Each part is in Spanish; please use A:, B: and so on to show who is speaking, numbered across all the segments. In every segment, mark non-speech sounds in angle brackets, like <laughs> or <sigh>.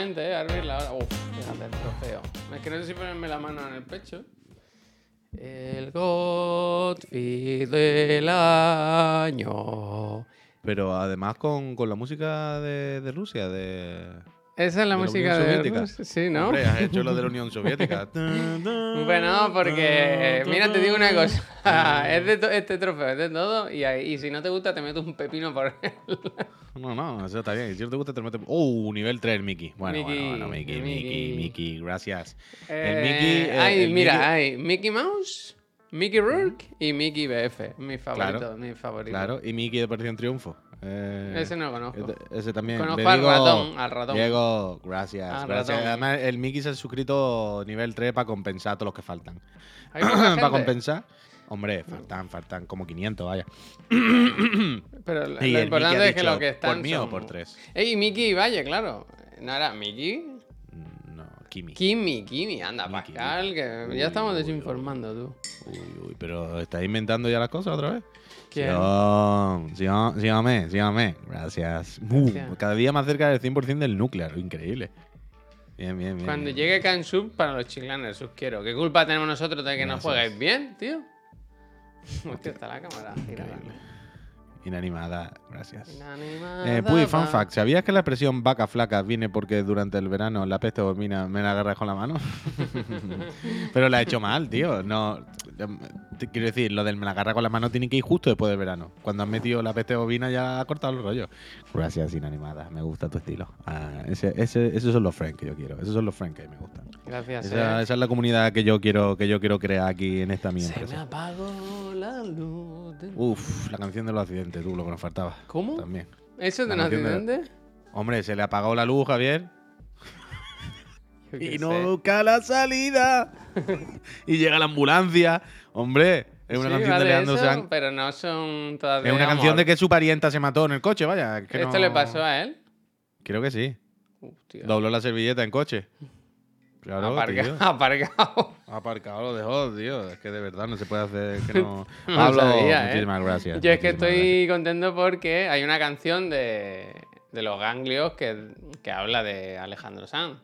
A: Eh, abrirla ahora. Uf, fíjate el trofeo. Es que no sé si ponerme la mano en el pecho. El Godfrey del año.
B: Pero además con, con la música de, de Rusia, de.
A: Esa es la
B: de
A: música
B: Unión
A: de
B: Soviética.
A: Rus- Sí, ¿no?
B: Hombre, has hecho lo de la Unión Soviética. <laughs>
A: Bueno, porque mira, te digo una cosa. <laughs> es de este trofeo, es de todo. Y, ahí- y si no te gusta, te meto un pepino por él. <laughs>
B: No, no, eso está bien. Si no te gusta, te metes. ¡Oh! Nivel 3, Mickey. Bueno,
A: Mickey,
B: bueno, bueno, Mickey, Mickey,
A: Mickey.
B: Mickey, gracias.
A: Eh,
B: el Mickey. eh,
A: hay,
B: el
A: mira,
B: Mickey-
A: hay Mickey Mouse, Mickey Rourke y Mickey BF. Mi favorito,
B: Claro,
A: mi favorito.
B: Claro, y Mickey de Operación Triunfo. Eh,
A: Ese no lo conozco.
B: ese- Ese también.
A: Conozco
B: Le
A: al
B: digo-
A: ratón, al ratón.
B: Diego, gracias.
A: Al
B: gracias.
A: ratón.
B: Además, el Mickey se ha suscrito nivel 3 para compensar a todos los que faltan. <clears throat> Para compensar. Hombre, faltan, faltan como 500, vaya. <clears throat>
A: Pero lo, importante es que lo que están
B: ¿por mí o por tres?
A: Ey, Mickey Valle, claro. ¿No era Mickey?
B: Mm, No, Kimi.
A: Kimi, Kimi, anda,
B: Mickey,
A: Pascal, que
B: Uy,
A: ya estamos
B: uy,
A: desinformando tú.
B: Uy, uy, pero ¿estás inventando ya las cosas otra vez?
A: ¿Quién?
B: Sion, Sion. Gracias. Uh,
A: Gracias.
B: cada día más cerca del 100% del núcleo. Increíble. Bien, bien, bien.
A: Cuando
B: bien.
A: llegue Cansub para los chiclanes, sus quiero. ¿Qué culpa tenemos nosotros de que no juegues bien, tío? Hostia, está la cámara.
B: Increíble. Inanimada, gracias.
A: Inanimada,
B: Eh, Puy, fun fact. ¿Sabías que la expresión vaca flaca viene porque durante el verano la peste bovina me la agarras con la mano? <laughs> Pero la he hecho mal, tío. No, te quiero decir, lo del me la agarra con la mano tiene que ir justo después del verano. Cuando has metido la peste bovina ya ha cortado el rollo. Gracias, inanimada. Me gusta tu estilo. Ah, ese, ese- esos son los friends que yo quiero. Esos son los friends que me gustan.
A: Gracias,
B: Esa,
A: eh.
B: esa es la comunidad que yo quiero que yo quiero crear aquí en esta mi
A: Se me apagó la luz. De-
B: Uf, la canción de los accidentes, tú, lo que nos faltaba.
A: ¿Cómo?
B: También.
A: ¿Eso es de un
B: de-
A: accidente?
B: Hombre, se le apagó la luz, Javier. <laughs> Y
A: sé.
B: no busca la salida. <laughs> y llega la ambulancia. Hombre, es una
A: Sí,
B: canción de Leandro
A: eso,
B: Sanz.
A: Pero no son todas de
B: Es una canción de que su parienta se mató en el coche, vaya. que
A: ¿Esto
B: no-
A: le pasó a él?
B: Creo que sí.
A: Hostia.
B: Dobló la servilleta en coche. Claro,
A: Aparca-
B: tío. <laughs>
A: aparcado.
B: Aparcado lo dejó, tío. Es que de verdad no se puede hacer que <laughs> no.
A: No
B: Pablo,
A: sabía, ¿eh?
B: muchísimas gracias.
A: Yo es que estoy contento porque hay una canción de, de los ganglios que, que habla de Alejandro Sanz.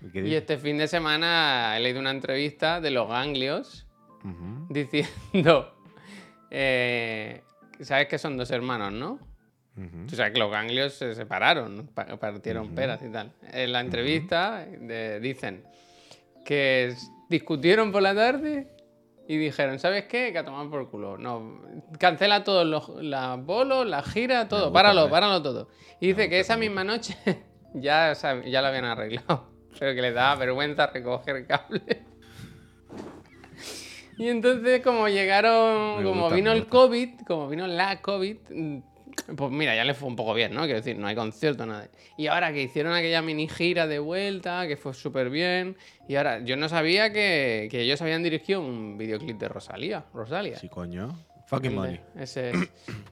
B: gracias. ¿Qué
A: Y este fin de semana he leído una entrevista de los ganglios <laughs> diciendo, eh, sabes que son dos hermanos, ¿no? Tú sabes que los ganglios se separaron, pa- partieron
B: Ujú.
A: peras y tal. En la entrevista de- dicen que discutieron por la tarde y dijeron, ¿sabes qué? Que a tomar por culo. No, cancela todos los las bolos, la gira, todo. Páralo, páralo todo. Y dice que esa misma noche <laughs> ya, ya lo habían arreglado. <laughs> Pero que les daba vergüenza recoger cable. <laughs> Y entonces, como llegaron,
B: Me
A: como
B: gusta,
A: vino el. COVID, como vino la COVID, pues mira, ya les fue un poco bien, ¿no? Quiero decir, no hay concierto, nada. Y ahora que hicieron aquella mini gira de vuelta, que fue súper bien. Y ahora, yo no sabía que, que ellos habían dirigido un videoclip de Rosalía. Rosalía.
B: Sí, coño. Fucking money.
A: Ese es. <coughs>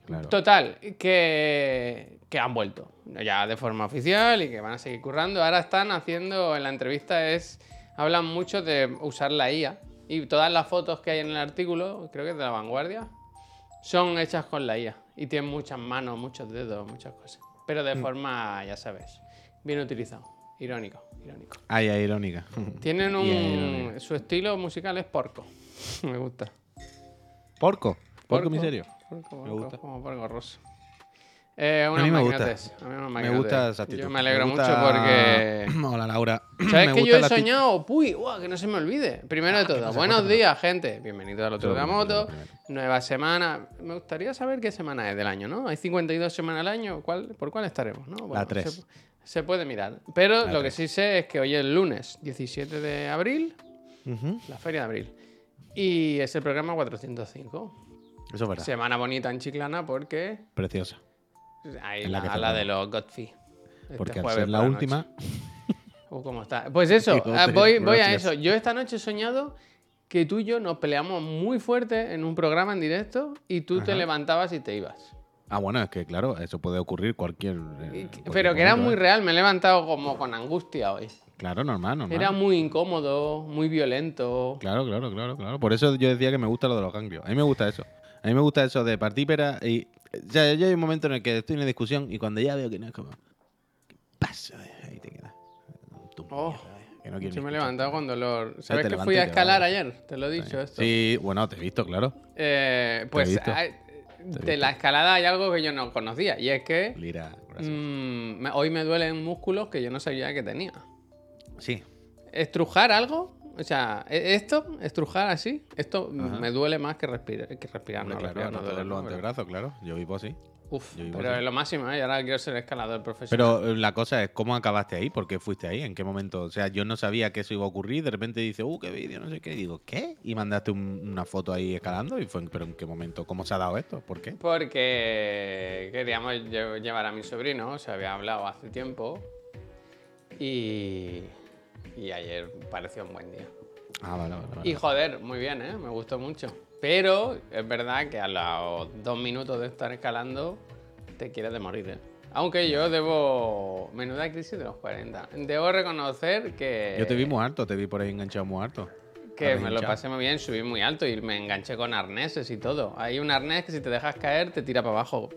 B: Claro.
A: Total, que, que han vuelto ya de forma oficial y que van a seguir currando. Ahora están haciendo, en la entrevista es, hablan mucho de usar la IA y todas las fotos que hay en el artículo, creo que es de la vanguardia, son hechas con la IA y tienen muchas manos, muchos dedos, muchas cosas. Pero
B: Mm.
A: de forma, ya sabes, bien utilizado, irónico, irónico.
B: Ay, ay, irónica. <laughs>
A: Tienen un...
B: irónica.
A: su estilo musical es porco. <laughs> Me gusta.
B: Porco. Porco
A: Porco.
B: miserio.
A: Porco,
B: Me
A: porco,
B: gusta.
A: como porco rosso. Eh, unos
B: mí me gusta.
A: a mí
B: Me gusta esa actitud.
A: Yo me alegro
B: gusta-
A: mucho porque... <clears throat>
B: Hola, Laura. <clears throat>
A: ¿Sabes
B: Me
A: que yo he soñado? Uy, guau, que no se me olvide. Primero de todo,
B: pasa?
A: buenos días, gente. Bienvenidos al otro de la
B: Todo todo
A: moto. Nueva semana. Me gustaría saber qué semana es del año, ¿no? Hay 52 semanas al año. ¿Cuál, ¿Por cuál estaremos? ¿no?
B: La tres.
A: Se, se puede mirar. Pero
B: La
A: lo que sí sé es que hoy es el lunes 17 de abril, la feria de abril. Y es el programa 405.
B: Eso es verdad.
A: Semana bonita en Chiclana porque
B: Preciosa.
A: Ahí
B: En
A: la, de los Godfrey. Este
B: Porque al ser la última. <laughs>
A: Uh, ¿cómo está? Pues eso, <laughs> ah, voy, voy a eso. Yo esta noche he soñado que tú y yo nos peleamos muy fuerte en un programa en directo y tú te levantabas y te ibas.
B: Ah, bueno, es que claro, eso puede ocurrir cualquier. Eh, cualquier
A: Pero que era muy
B: ¿eh?
A: real, me he levantado como con angustia hoy.
B: Claro, normal, normal.
A: Era muy incómodo, muy violento.
B: Claro, claro, claro, claro. Por eso yo decía que me gusta lo de los ganglios. A mí me gusta eso. A mí me gusta eso de partir pera y. Ya, ya hay un momento en el que estoy en una discusión y cuando ya veo que no es como. ¿Qué pasa? Ahí te quedas. tu
A: Oh,
B: mierda, eh, que no
A: Sí
B: ni
A: me he levantado con dolor. ¿Sabes que fui a escalar ayer? Te lo he dicho esto.
B: Sí, bueno, te he visto, claro.
A: Eh, pues
B: visto.
A: hay-
B: he
A: de la escalada hay algo que yo no conocía y es que
B: Lira,
A: mm, hoy me duelen músculos que yo no sabía que tenía.
B: Sí.
A: ¿Estrujar algo? O sea, ¿e- esto, estrujar así, esto
B: Ajá.
A: me duele más que respirar. Que respirar
B: Hombre,
A: no,
B: claro,
A: respirar no
B: no
A: duele,
B: todos los
A: ¿no? Pero-
B: antebrazos, claro. Yo vivo así.
A: Uf,
B: vivo
A: pero
B: así.
A: es lo máximo, ¿eh? Y ahora quiero ser escalador profesional.
B: Pero eh, la cosa es, ¿cómo acabaste ahí? ¿Por qué fuiste ahí? ¿En qué momento? O sea, yo no sabía que eso iba a ocurrir. De repente dice, uh, qué vídeo, no sé qué. Y digo, ¿qué? Y mandaste un- una foto ahí escalando. Y fue, ¿pero en qué momento? ¿Cómo se ha dado esto? ¿Por qué?
A: Porque queríamos lle- llevar a mi sobrino, se había hablado hace tiempo. Y, y ayer pareció un buen día.
B: Ah, vale, vale. vale.
A: Y joder, muy bien, ¿eh? Me gustó mucho. Pero es verdad que a los dos minutos de estar escalando te quieres de morir, ¿eh? Aunque yo debo... Menuda crisis de los 40. Debo reconocer que...
B: Yo te vi muy alto, te vi por ahí enganchado muy alto.
A: Que me lo pasé muy bien, subí muy alto y me enganché con arneses y todo. Hay un arnés que si te dejas caer te tira para abajo.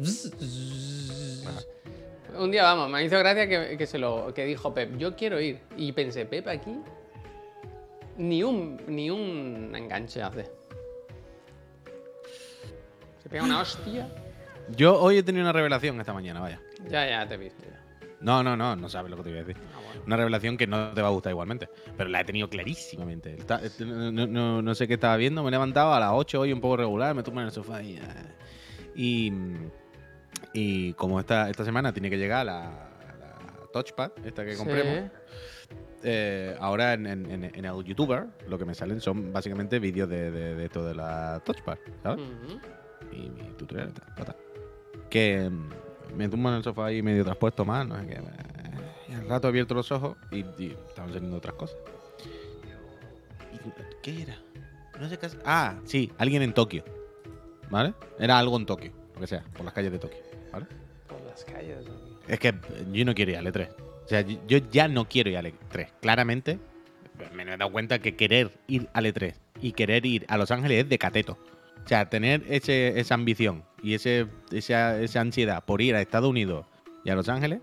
A: Un día vamos, me hizo gracia que, que se lo que dijo Pep, yo quiero ir. Y pensé, Pep aquí ni un ni un enganche hace. Se pega una hostia.
B: Yo hoy he tenido una revelación esta mañana, vaya.
A: Ya, ya te he visto. ya.
B: No, no, no, no sabes lo que te voy a decir.
A: Ah, bueno.
B: Una revelación que no te va a gustar igualmente. Pero la he tenido clarísimamente. Está- este, no, no- no- sé qué estaba viendo. Me he levantado a las 8 hoy un poco regular. Me tumbo en el sofá y. ah. Y, y como esta, esta semana tiene que llegar la, la touchpad, esta que compremos,
A: Sí.
B: eh, ahora en, en- el YouTuber lo que me salen son básicamente vídeos de, de, de esto de la touchpad, ¿sabes? Y mi tutorial. tal, tal. Que mm, me tumbo en el sofá y medio traspuesto más, no sé qué. eh, Y al rato he abierto los ojos y, y estaban saliendo otras cosas. Y- ¿Qué era? No sé qué. Ah, sí, alguien en Tokio. ¿Vale? Era algo en Tokio, lo que sea, por las calles de Tokio. ¿Vale?
A: Por las calles. ¿no?
B: Es que yo no quiero ir al E3. O sea, yo ya no quiero ir al E3. Claramente, me he dado cuenta que querer ir al E3 y querer ir a Los Ángeles es de cateto. O sea, tener ese, esa ambición y ese, esa, esa ansiedad por ir a Estados Unidos y a Los Ángeles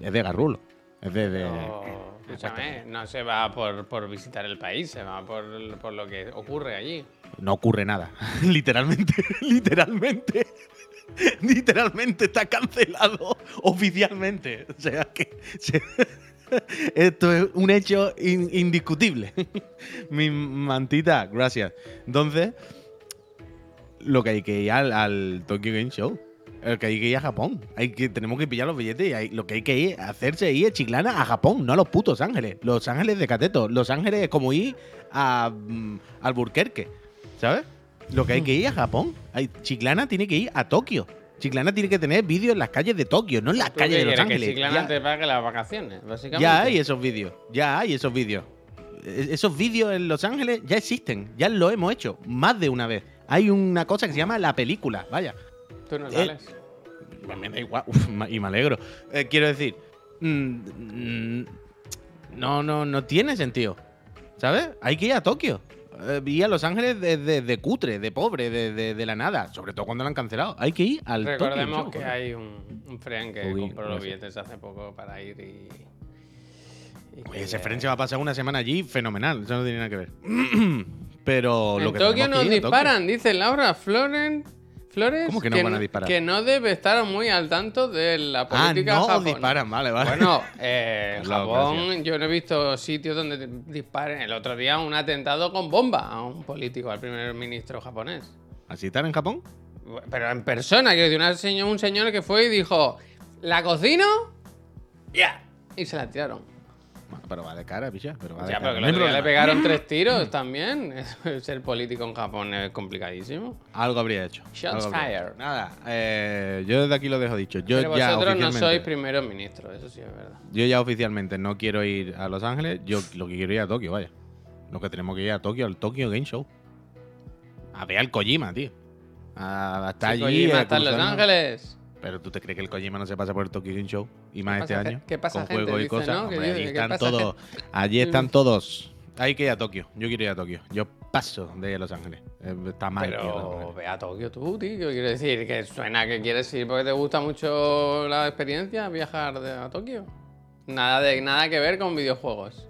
B: es de garrulo. Es de. <laughs>
A: escúchame, no se va por, por visitar el país, se va por, por lo que ocurre allí.
B: no ocurre nada. <laughs> literalmente, <laughs> literalmente. <laughs> Literalmente está cancelado <laughs> oficialmente. O sea que. <laughs> Esto es un hecho in- indiscutible. Mi mantita, gracias. Entonces, lo que hay que ir al, Tokyo Game Show. El que hay que ir a Japón. Hay que, tenemos que pillar los billetes y hay- lo que hay que ir, hacerse es ir a Chiclana a Japón, no a los putos Ángeles. Los Ángeles de Cateto. Los Ángeles es como ir a mm, Alburquerque. ¿Sabes? Lo que hay que ir a Japón. Hay, Chiclana tiene que ir a Tokio. Chiclana tiene que tener vídeos en las calles de Tokio, no en las
A: ¿Tú
B: calles de Los Ángeles.
A: Que Chiclana
B: Ya-
A: te pague las vacaciones, básicamente.
B: ya hay esos vídeos, ya hay esos vídeos. E- Esos vídeos en Los Ángeles ya existen, ya lo hemos hecho más de una vez. Hay una cosa que se llama la película, vaya.
A: Tú no
B: Eh,
A: sales.
B: Pues me da igual, <laughs> uf, y me alegro. Eh, quiero decir, mm, mm, no, no, no tiene sentido, ¿sabes? Hay que ir a Tokio. Eh, ir a Los Ángeles de, de- de cutre, de pobre, de, de- de la nada, sobre todo cuando lo han cancelado. Hay que ir al
A: Recordemos que hay un, un friend que
B: Uy,
A: compró los billetes hace poco para ir y. y
B: ese friend se va a pasar una semana allí fenomenal, eso no tiene nada que ver. <clears throat> Pero lo
A: En
B: que
A: Tokio nos disparan, dice Laura Floren. Flores.
B: ¿Cómo que nos van a
A: no-
B: disparar?
A: Que no debe estar muy al tanto de la
B: Ah,
A: política
B: no
A: japonesa.
B: disparan, vale, vale.
A: Bueno, <laughs> eh, en
B: Claro,
A: Japón yo no he visto sitios donde disparen. El otro día un atentado con bomba a un político, al primer ministro japonés.
B: ¿Así están en Japón?
A: Pero en persona, que un señor que fue y dijo, ¿la cocino? Ya. Y se la tiraron.
B: Pero va de cara, picha. Pero va de
A: Ya,
B: cara.
A: pero que día le pegaron <laughs> tres tiros también. <laughs> Ser político en Japón es complicadísimo.
B: Algo habría hecho.
A: Shots fired.
B: Nada, eh, yo desde aquí lo dejo dicho. Yo
A: Pero
B: ya
A: vosotros no sois primero ministro, eso sí es verdad.
B: Yo ya oficialmente no quiero ir a Los Ángeles. Yo lo que quiero ir a Tokio, vaya. Lo que tenemos que ir a Tokio, al Tokyo Game Show. A ver al Kojima, tío. A, a estar
A: Si
B: allí.
A: Kojima está en Los. Ángeles.
B: Pero tú te crees que el Kojima no se pasa por el Tokyo Game Show y más este año.
A: qué pasa,
B: con
A: gente?
B: juegos y
A: Dice,
B: cosas.
A: ¿no?
B: Hombre, allí
A: ¿qué
B: están todos. Allí están todos. Hay que ir a Tokio. Yo quiero ir a Tokio. Yo paso de Los Ángeles. Eh, Está mal.
A: Pero ve a Tokio tú, tío. Quiero decir que suena que quieres ir porque te gusta mucho la experiencia, viajar de- a Tokio. Nada, de, nada que ver con videojuegos.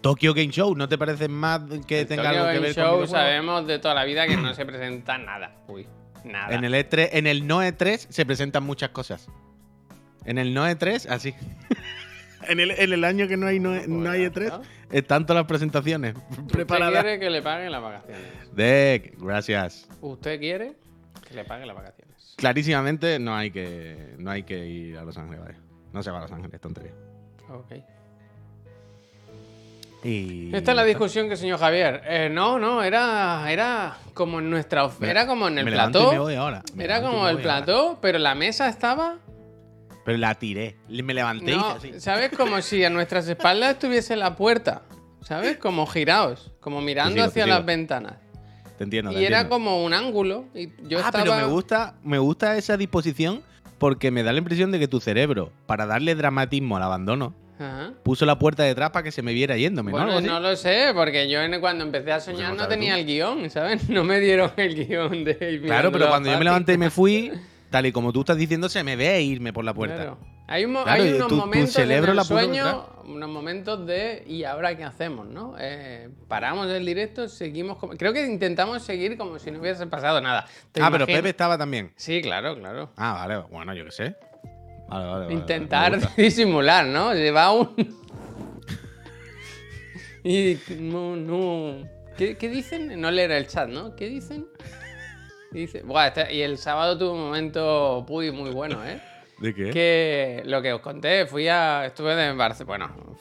B: Tokyo Game Show, ¿no te parece más que
A: El
B: tenga
A: Tokyo
B: algo que
A: Game
B: ver
A: Show
B: con videojuegos?
A: sabemos de toda la vida que no se presenta nada. Uy, nada.
B: En el E3, en el no E3 se presentan muchas cosas. En el no E3, así. <laughs> en, el, en el año que no hay, no, no hay E3,
A: ¿no?
B: están todas las presentaciones
A: ¿Usted <laughs>
B: preparadas.
A: quiere que le paguen las vacaciones?
B: Deck, gracias.
A: ¿Usted quiere que le paguen las vacaciones?
B: Clarísimamente no hay que no hay que ir a Los Ángeles, vaya. No se va a Los Ángeles, tontería.
A: Ok.
B: Y
A: Esta es la discusión que señor Javier. Eh, no, no, era, era como en nuestra of- era como en el
B: me y
A: plató.
B: me voy ahora. Me
A: Era
B: y
A: como
B: me
A: el
B: ahora.
A: plató, pero la mesa estaba.
B: Pero la tiré. Me levanté y
A: No,
B: hice así.
A: ¿sabes? Como si a nuestras espaldas estuviese la puerta. ¿Sabes? Como girados, como mirando
B: sigo,
A: hacia las ventanas.
B: Te entiendo. te
A: y era como un ángulo. Y yo
B: ah,
A: estaba.
B: pero me gusta, me gusta esa disposición porque me da la impresión de que tu cerebro, para darle dramatismo al abandono,
A: Ajá.
B: puso la puerta detrás para que se me viera yéndome, ¿no?
A: Bueno,
B: así.
A: no lo sé, porque yo cuando empecé a soñar
B: lo
A: no tenía
B: tú.
A: el guion, ¿sabes? <laughs> No me dieron el guion de
B: Claro, pero cuando yo me levanté y me fui, <laughs> tal y como tú estás diciendo, se me ve irme por la puerta.
A: Claro. Hay, un
B: Claro,
A: hay unos momentos
B: cerebro
A: en el sueño, unos momentos de ¿y ahora qué hacemos? ¿no? Eh, paramos el directo, seguimos como... Creo que intentamos seguir como si no hubiese pasado nada. ¿Te
B: Ah, pero? Pepe estaba también.
A: Sí, claro, claro.
B: Ah, vale, bueno, yo qué sé. Vale, vale, vale,
A: Intentar <laughs> disimular, ¿no? Lleva un... <laughs> y no, no... ¿Qué, qué dicen? No leer el chat, ¿no? ¿Qué dicen? Dice... Buah, este- y el sábado tuve un momento muy, muy bueno, ¿eh?
B: ¿De qué?
A: Que lo que os conté, fui a. Estuve en Barcelona. Bueno,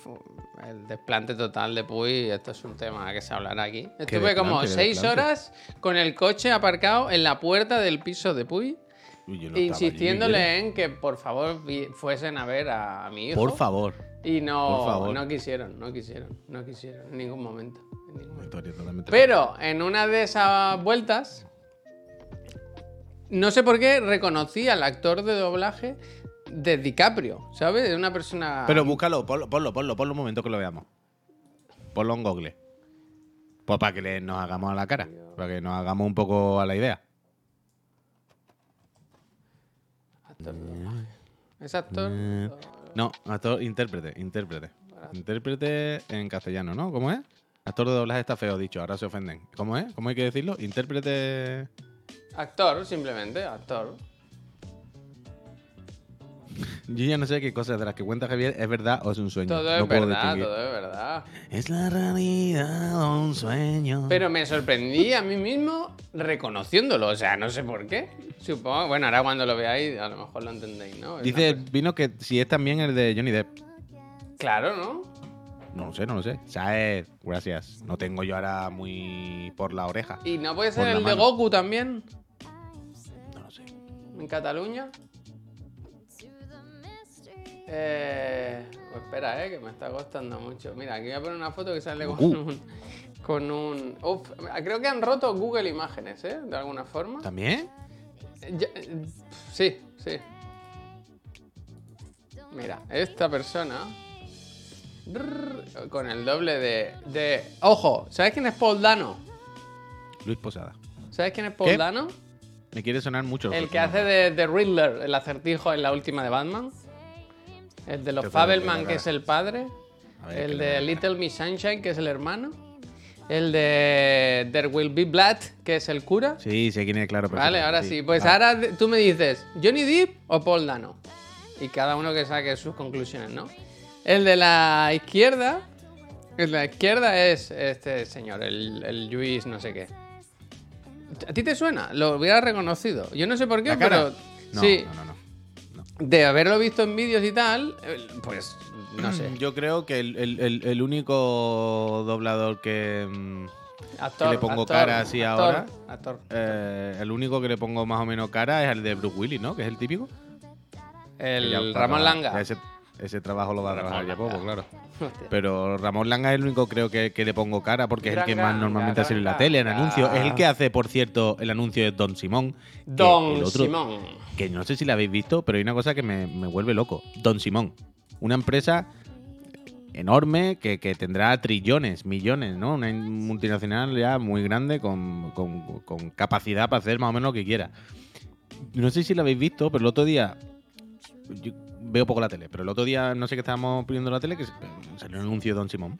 A: el desplante total de Puy, esto es un tema que se hablará aquí. Estuve como
B: desplante,
A: seis horas con el coche aparcado en la puerta del piso de Puy,
B: no estaba allí, ¿qué
A: insistiéndole en que por favor fuesen a ver a, mi hijo.
B: Por favor.
A: Y no,
B: favor.
A: no quisieron, no quisieron, no quisieron, en ningún momento. en ningún momento.
B: Historia totalmente
A: Pero en una de esas vueltas, no sé por qué reconocí al actor de doblaje de DiCaprio, ¿sabes? De una persona.
B: Pero búscalo, ponlo, ponlo, ponlo, ponlo un momento que lo veamos. Ponlo en Google. Pues para que le- nos hagamos a la cara. Para que nos hagamos un poco a la idea.
A: Actor. Es actor.
B: Eh, No, actor, intérprete, intérprete. Intérprete en castellano, ¿no? ¿Cómo es? Actor de doblaje está feo dicho, ahora se ofenden. ¿Cómo es? ¿Cómo hay que decirlo? Intérprete.
A: Actor, simplemente, actor.
B: Yo ya no sé qué cosas de las que cuenta Javier es verdad o es un sueño.
A: Todo
B: no
A: es verdad, todo es verdad.
B: Es la realidad o un sueño.
A: Pero me sorprendí a mí mismo reconociéndolo, o sea, no sé por qué. Supongo, bueno, ahora cuando lo veáis a lo mejor lo entendéis, ¿no? Es
B: Dice Vino que si es también el de Johnny Depp.
A: cosa- Claro, ¿no?
B: No lo sé, no lo sé. Saed, gracias. No tengo yo ahora muy por la oreja.
A: Y no puede ser el de
B: mano.
A: Goku también,
B: No lo sé.
A: en Cataluña. Eh, pues espera, eh, que me está costando mucho. Mira, aquí voy a poner una foto que sale con un. Con un. Creo que han roto Google Imágenes, ¿eh? De alguna forma.
B: ¿También?
A: Ya- eh, sí, sí. Mira, esta persona. Con el doble de, de. Ojo, ¿sabes quién es Paul Dano?
B: Luis Posada.
A: ¿Sabes quién es Paul
B: ¿Qué?
A: Dano?
B: Me quiere sonar mucho.
A: El que hace de, de Riddler, el acertijo en la última de Batman. El de los Fabelman, que es el padre.
B: Ver,
A: El de. Little Miss Sunshine, que es el hermano. El de There Will Be Blood, que es el cura.
B: Sí, sé quién es, claro.
A: Vale, ahora sí. Pues
B: Vale.
A: ahora tú me dices, ¿Johnny Depp o Paul Dano? Y cada uno que saque sus conclusiones, ¿no? El de la izquierda. El de la izquierda es este señor, el, el Luis no sé qué. ¿A ti te suena? Lo hubiera reconocido. Yo no sé por qué, pero.
B: No,
A: sí,
B: no, no, no.
A: De haberlo visto en vídeos y tal, eh, pues no sé.
B: Yo creo que el, el- el- único doblador que. mm, le pongo
A: actor,
B: cara así
A: actor,
B: ahora.
A: Actor.
B: eh, el único que le pongo más o menos cara es el de Bruce Willis, ¿no? Que es el típico.
A: El Ramón Langa.
B: Ese, ese trabajo lo va a trabajar ya poco, claro. <laughs> Pero Ramón Langa es el único creo que, que le pongo cara porque es el que más normalmente hace en la tele, en anuncios. Es el que hace, por cierto, el anuncio de Don Simón.
A: Don
B: otro-
A: Simón.
B: Que no sé si la habéis visto, pero hay una cosa que me, me vuelve loco. Don Simón. Una empresa enorme que, que tendrá trillones, millones, ¿no? Una in- multinacional ya muy grande con, con- con capacidad para hacer más o menos lo que quiera. No sé si la habéis visto, pero el otro día yo veo poco la tele, pero el otro día no sé qué estábamos poniendo la tele que se- salió un anuncio de Don Simón.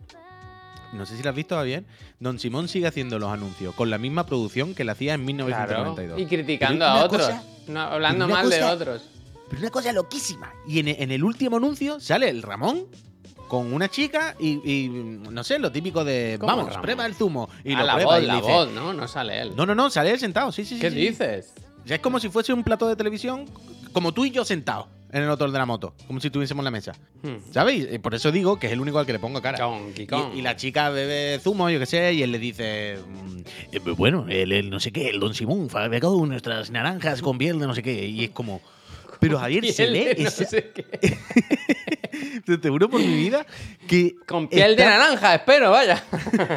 B: No sé si lo has visto bien. Don Simón sigue haciendo los anuncios con la misma producción que la hacía en
A: Claro.
B: 1992.
A: Y criticando a otros.
B: cosa-
A: no, hablando mal de otros.
B: Pero una cosa loquísima. Y en, en el último anuncio sale el Ramón con una chica y, y, no sé, lo típico de
A: ¿Cómo
B: vamos,
A: Ramón?
B: prueba el zumo. Y
A: a
B: lo
A: la
B: prueba
A: voz,
B: y
A: la
B: dice,
A: voz, ¿no? No sale él.
B: No, no, no, sale él sentado, sí, sí, sí.
A: ¿Qué
B: sí.
A: dices?
B: Ya es como si fuese un plato de televisión, como tú y yo sentados en el motor de la moto, como si estuviésemos en la mesa.
A: Hmm.
B: ¿Sabéis? Y Por eso digo que es el único al que le pongo cara.
A: Donkey Kong.
B: Y, y la chica bebe zumo, yo qué sé, y él le dice. mm, eh, bueno, el, el no sé qué, el Don Simón fabricó nuestras naranjas con piel de no sé qué. Y es como. Pero Javier, se lee.
A: no
B: esa-
A: sé qué. <laughs>
B: te, juro por mi vida que.
A: Con piel de naranja, espero, vaya.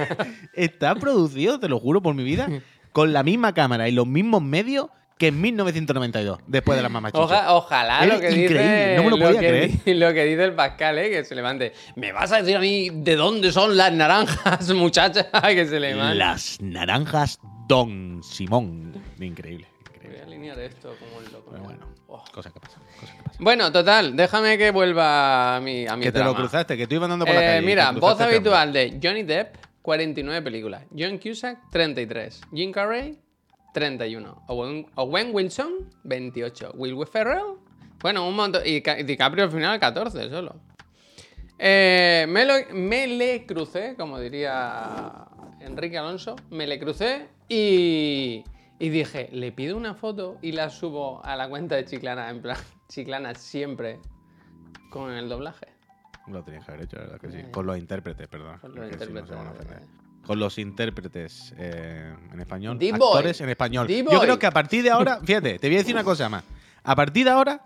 A: <laughs>
B: Está producido, te lo juro por mi vida, con la misma cámara y los mismos medios que en 1992, después de las mamachichas.
A: Oja- ojalá lo que
B: increíble,
A: dice.
B: no me lo podía
A: que,
B: creer.
A: lo que dice el Pascal, ¿eh? que se levante. ¿Me vas a decir a mí de dónde son las naranjas, <laughs> muchacha? <laughs> que se le levante.
B: Las naranjas Don Simón. Increíble,
A: Voy
B: increíble.
A: a alinear esto como un loco.
B: Pero bueno,
A: Oh.
B: cosas que pasan.
A: Bueno, total, déjame que vuelva a mi, a mi
B: Que te lo cruzaste, que tú ibas andando por la
A: Eh,
B: calle.
A: mira, voz habitual de Johnny Depp, 49 películas. John Cusack, 33. Jim Carrey, 31. Owen, Owen Wilson, 28. Will Ferrell, bueno, un montón. Y Ca- DiCaprio al final, 14 solo. Eh, me, lo- me le crucé, como diría Enrique Alonso, me le crucé y, y dije, le pido una foto y la subo a la cuenta de Chiclana, en plan, <laughs> Chiclana siempre con el doblaje.
B: Lo tenías que haber hecho, la verdad que sí. Con los intérpretes, perdón.
A: Con los
B: que si no Con los intérpretes eh, en español. Actores en español. Yo creo que a partir de ahora, <laughs> fíjate, te voy a decir una cosa más. A partir de ahora,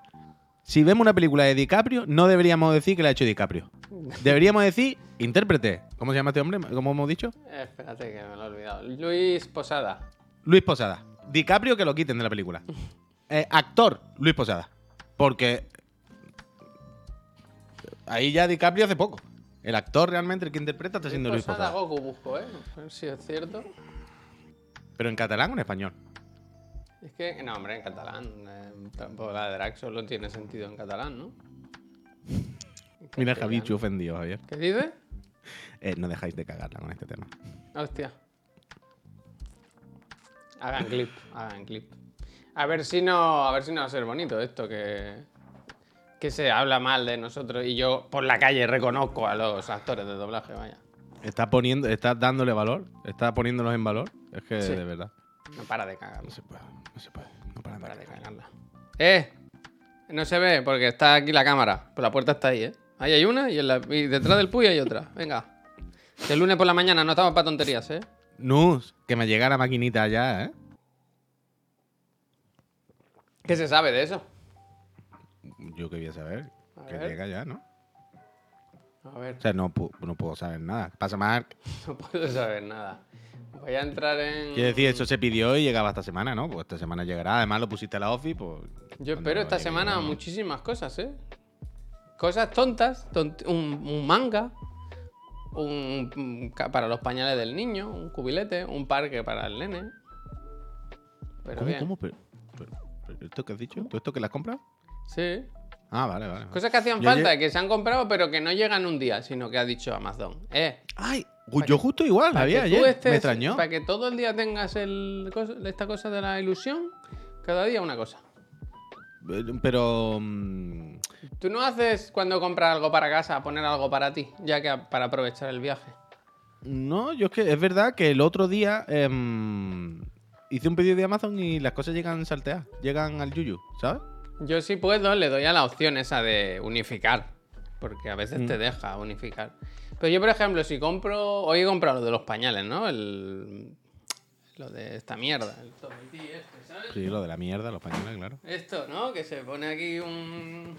B: si vemos una película de DiCaprio, no deberíamos decir que la ha hecho DiCaprio. <laughs> Deberíamos decir intérprete. ¿Cómo se llama este hombre? ¿Cómo hemos dicho?
A: Eh, espérate que me lo he olvidado. Luis Posada.
B: Luis Posada. DiCaprio que lo quiten de la película. <laughs> Eh, actor, Luis Posada. Porque ahí ya DiCaprio hace poco. El actor realmente, el que interpreta, está siendo Luis
A: Posada
B: Posada.
A: Goku busco, ¿eh? Si es cierto.
B: Pero en catalán o en español.
A: Es que, no, hombre, en catalán. eh, tampoco la de Drax solo tiene sentido en catalán, ¿no? En
B: Mira,
A: castellano.
B: Javichu ofendido, Javier.
A: ¿Qué dice?
B: Eh, no dejáis de cagarla con este tema.
A: Hostia. Hagan clip, hagan clip. A ver si no, a ver si no va a ser bonito esto que que se habla mal de nosotros y yo por la calle reconozco a los actores de doblaje, vaya.
B: Está poniendo, está dándole valor, está poniéndolos en valor. Es que
A: Sí.
B: de verdad.
A: No para de cagarla.
B: No se puede, no se puede. No para
A: No para
B: de
A: de
B: cagar.
A: cagarla. ¡Eh! No se ve porque está aquí la cámara. Pero la puerta está ahí, ¿eh? Ahí hay una y, en la- y detrás del puy hay otra. Venga. El lunes por la mañana no estamos para tonterías, ¿eh?
B: Nus, que me llega la maquinita ya, ¿eh?
A: ¿Qué se sabe de eso?
B: Yo quería saber.
A: A
B: Que
A: ver.
B: llega ya, ¿no?
A: A ver,
B: O sea, no, pu- no puedo saber nada. Pasa, Mark. <laughs>
A: no puedo saber nada. Voy a entrar en.
B: Quiere decir, eso se pidió y llegaba esta semana, ¿no? Pues esta semana llegará. Además, lo pusiste a la office, pues.
A: Yo espero esta semana
B: ¿no?
A: muchísimas cosas, ¿eh? Cosas tontas, tont- un, un manga, un, para los pañales del niño, un cubilete, un parque para el nene. Pero
B: ¿Cómo,
A: bien.
B: cómo? Pero, pero- pero ¿Esto que has dicho? ¿Tú esto que le has comprado?
A: Sí.
B: Ah, vale, vale. vale.
A: Cosas que hacían
B: Yo
A: falta,
B: lle-
A: que se han comprado, pero que no llegan un día, sino que ha dicho Amazon. Eh,
B: Ay, yo justo igual,
A: para
B: había ayer.
A: estés-
B: Me extrañó.
A: Para que todo el día tengas el, esta cosa de la ilusión, cada día una cosa.
B: Pero. mm,
A: Tú no haces cuando compras algo para casa, poner algo para ti, ya que para aprovechar el viaje.
B: No, yo es que es verdad que el otro día em, hice un pedido de Amazon y las cosas llegan salteadas. Llegan al yuyu, ¿sabes?
A: Yo si puedo le doy a la opción esa de unificar, porque a veces
B: Mm.
A: te deja unificar. Pero yo, por ejemplo, si compro, hoy he comprado lo de los pañales, ¿no? El, lo de esta mierda, el este, ¿sabes?
B: Sí, lo de la mierda, los pañales, claro.
A: Esto, ¿no? Que se pone aquí un...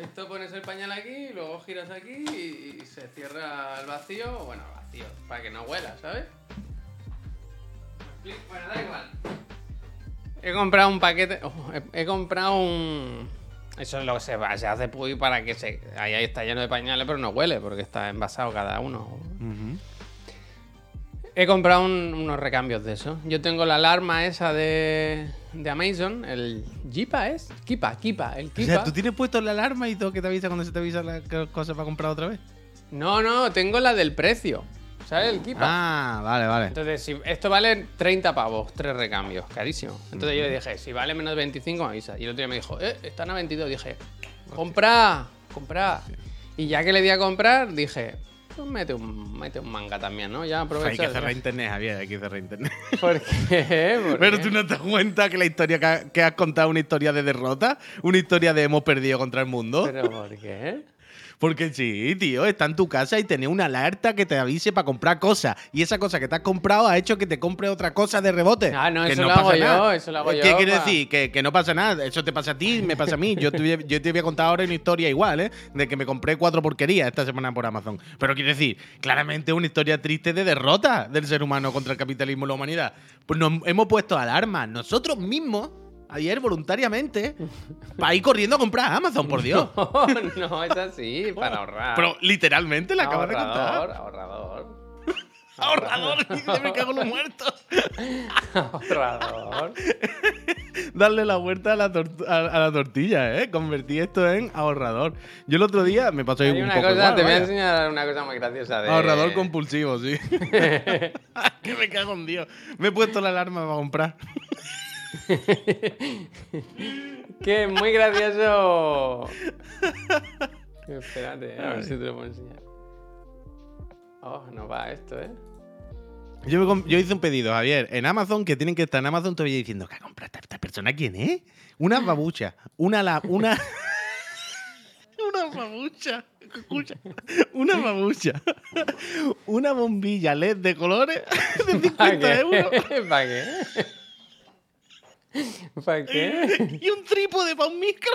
A: Esto pones el pañal aquí, luego giras aquí y, se cierra el vacío, bueno, vacío, para que no huela, ¿sabes? Bueno, da. He comprado un paquete, oh, he, he comprado un... Eso es lo que se, va- se hace puy para que se... Ahí, ahí está lleno de pañales, pero no huele, porque está envasado cada uno. He comprado un- unos recambios de eso. Yo tengo la alarma esa de, de Amazon, el Jipa es, Kipa, Kipa, el
B: O
A: Kipa.
B: sea, ¿tú tienes puesto la alarma y todo que te avisa cuando se te avisa la co- cosa para comprar otra vez?
A: No, no, tengo la del precio. ¿Sabes? El Kipa.
B: Ah, vale, vale.
A: Entonces, si esto vale 30 pavos, tres recambios, carísimo. Entonces yo le dije, si vale menos de 25, me avisa. Y el otro día me dijo, eh, están a 22. Dije, compra, compra. Y ya que le di a comprar, dije, pues mete un, mete un manga también, ¿no? Ya
B: Hay
A: aprovecha.
B: que cerrar internet, Javier, hay que cerrar internet. <laughs>
A: ¿Por qué? ¿Por
B: Pero
A: qué?
B: tú no te das cuenta que la historia que, ha- que has contado es una historia de derrota, una historia de hemos perdido contra el mundo.
A: ¿Pero por qué?
B: Porque sí, tío, está en tu casa y tenés una alerta que te avise para comprar cosas. Y esa cosa que te has comprado ha hecho que te compre otra cosa de rebote.
A: Ah, no,
B: Que
A: eso lo hago
B: pasa
A: yo,
B: nada.
A: eso lo hago
B: ¿Qué
A: yo,
B: quiere
A: pa.
B: decir? Que, que no pasa nada. Eso te pasa a ti, me pasa a mí. Yo te, yo te voy a contar ahora una historia igual, ¿eh? De que me compré cuatro porquerías esta semana por Amazon. Pero quiere decir, claramente una historia triste de derrota del ser humano contra el capitalismo y la humanidad. Pues nos hemos puesto alarma nosotros mismos, ayer voluntariamente, para ir corriendo a comprar a Amazon, por Dios. <laughs>
A: No, no, es así, para ahorrar.
B: Pero literalmente la acabas de
A: ahorrador,
B: contar.
A: ahorrador. <laughs>
B: Ahorrador, dice, me cago en los muertos.
A: Ahorrador.
B: Darle la vuelta a la, a, tortilla, ¿eh? Convertí esto en ahorrador. Yo el otro día me pasó
A: Hay
B: un
A: una
B: poco
A: cosa,
B: igual,
A: te voy a enseñar una cosa muy graciosa de.
B: Ahorrador compulsivo, sí. <laughs> que me cago en Dios. Me he puesto la alarma para comprar. <laughs>
A: Que es muy gracioso. Espérate, a ver si te lo puedo enseñar. Oh, no va esto, ¿eh?
B: Yo, me yo hice un pedido, Javier, en Amazon, que tienen que estar en Amazon todavía diciendo, ¿qué ha comprado esta, esta persona? ¿Quién es? Una babucha. Una la. Una. <laughs> una babucha. Escucha. Una <laughs> babucha. Una bombilla LED de colores de
A: ¿Para
B: 50
A: qué?
B: euros.
A: ¿Para qué? <laughs> ¿Para qué? <laughs>
B: y un trípode para un micro.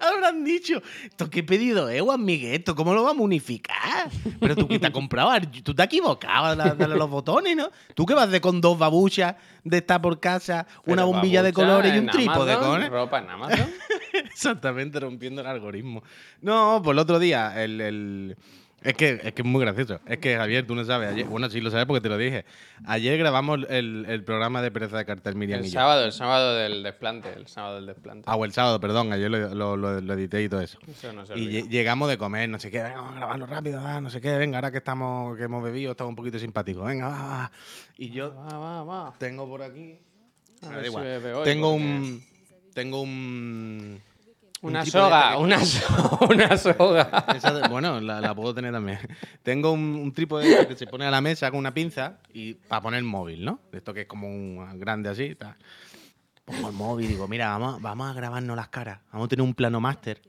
B: Habrán dicho, ¿esto qué pedido es, Juan Miguel? ¿Esto cómo lo vamos a unificar? Pero tú que te has comprado, tú te has equivocado, dale los botones, ¿no? Tú que vas de con dos babuchas de estar por casa, una
A: Pero
B: bombilla de colores y un trípode,
A: Amazon,
B: cojones.
A: ¿Ropa en Amazon? <laughs>
B: Exactamente, rompiendo el algoritmo. No, pues el otro día, el, el- Es que, es que es muy gracioso. Es que, Javier, tú no sabes. Ayer, bueno, sí lo sabes porque te lo dije. Ayer grabamos el, el programa de Pereza de Cartel Miriam
A: El
B: y yo.
A: sábado, el sábado del desplante. El sábado del desplante.
B: Ah, o el sábado, perdón. Ayer lo, lo- lo- lo edité y todo eso.
A: Eso no
B: Y llegamos de comer, no sé qué, venga, vamos a grabarlo rápido, ah, no sé qué, venga, ahora que estamos, que hemos bebido, estamos un poquito simpáticos, venga, va, va. Y yo
A: Va, va, va.
B: tengo por aquí.
A: A ver si
B: igual.
A: hoy,
B: tengo
A: porque-
B: un. Tengo un.
A: Una soga,
B: que-
A: una, so- una soga.
B: bueno, la, la puedo tener también. Tengo un, un trípode que se pone a la mesa con una pinza y para poner el móvil, ¿no? Esto que es como un grande así. tal. Pongo el móvil y digo, mira, vamos, vamos a grabarnos las caras. Vamos a tener un plano máster,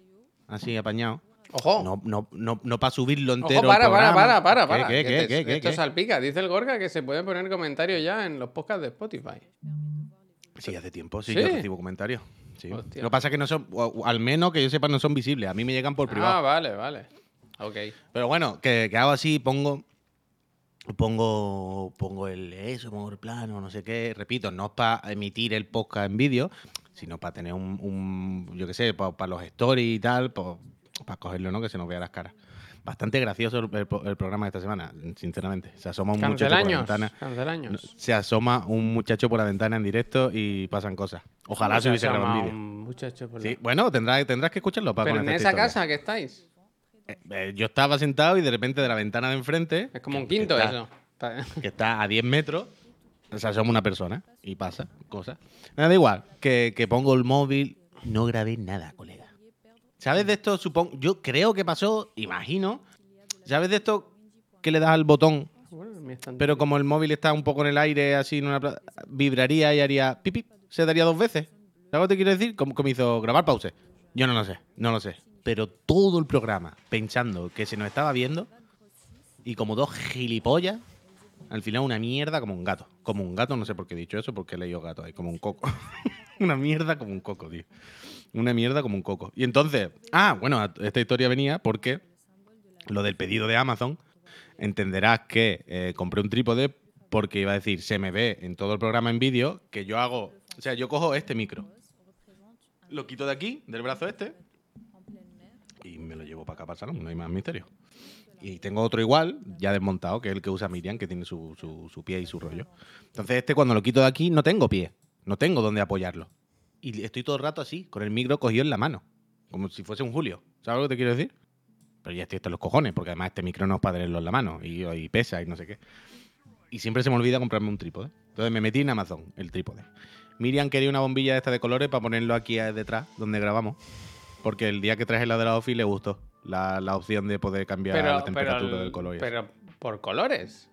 B: así apañado.
A: Ojo.
B: No, no, no, no para subirlo entero.
A: Ojo, para, para, para, para, para.
B: ¿Qué, qué, qué, qué,
A: Esto
B: qué?
A: salpica. Dice el Gorka que se pueden poner comentarios ya en los podcasts de Spotify.
B: Sí, hace tiempo, sí,
A: ¿Sí?
B: yo recibo comentarios. Sí. Lo que pasa es que no son, o- al menos que yo sepa, no son visibles. A mí me llegan por privado.
A: Ah, vale, vale. Ok.
B: Pero bueno, que, que hago así, pongo. Pongo, pongo el eso, pongo el plano, no sé qué. Repito, no es para emitir el podcast en vídeo, sino para tener un, un- yo qué sé, para los stories y tal, para cogerlo, ¿no? Que se nos vea las caras. Bastante gracioso el, el- el programa de esta semana, sinceramente. Se asoma un muchacho por la ventana.
A: Cancelaños.
B: Se asoma un muchacho por la ventana en directo y pasan cosas. Ojalá se hubiese grabado vídeo.
A: Un muchacho por la-
B: Sí, bueno, tendrás, tendrás que escucharlo para
A: Pero en esa
B: historia.
A: casa que estáis.
B: Eh, eh, yo estaba sentado y de repente de la ventana de enfrente.
A: Es como un
B: que
A: quinto eso. Está-
B: Que está a 10 metros. O sea, somos una persona y pasa cosas. Me da igual, que, que pongo el móvil. No grabé nada, colega. ¿Sabes de esto? Supongo. Yo creo que pasó, imagino. ¿Sabes de esto que le das al botón? Pero como el móvil está un poco en el aire, así en una vibraría y haría pipip, se daría dos veces. ¿Sabes lo que te quiero decir? Como, como hizo grabar pause. Yo no lo sé, no lo sé. Pero todo el programa pensando que se nos estaba viendo y como dos gilipollas, al final una mierda como un gato. Como un gato, no sé por qué he dicho eso, porque he leído gato ahí, como un coco. <laughs> una mierda como un coco, tío. Una mierda como un coco. Y entonces, ah, bueno, esta historia venía porque lo del pedido de Amazon, entenderás que eh, compré un trípode porque iba a decir, se me ve en todo el programa en vídeo que yo hago, o sea, yo cojo este micro, lo quito de aquí, del brazo este, y me lo llevo para acá, para el salón, no hay más misterio. Y tengo otro igual, ya desmontado, que es el que usa Miriam, que tiene su, su- su pie y su rollo. Entonces este cuando lo quito de aquí no tengo pie, no tengo dónde apoyarlo. Y estoy todo el rato así, con el micro cogido en la mano, como si fuese un Julio. ¿Sabes lo que te quiero decir? Pero ya estoy hasta los cojones, porque además este micro no es para tenerlo en la mano y, y pesa y no sé qué. Y siempre se me olvida comprarme un trípode. Entonces me metí en Amazon el trípode. Miriam quería una bombilla de esta de colores para ponerlo aquí detrás, donde grabamos. Porque el día que traje la de la Office le gustó la, la opción de poder cambiar
A: Pero,
B: la temperatura
A: pero,
B: del color.
A: pero por colores.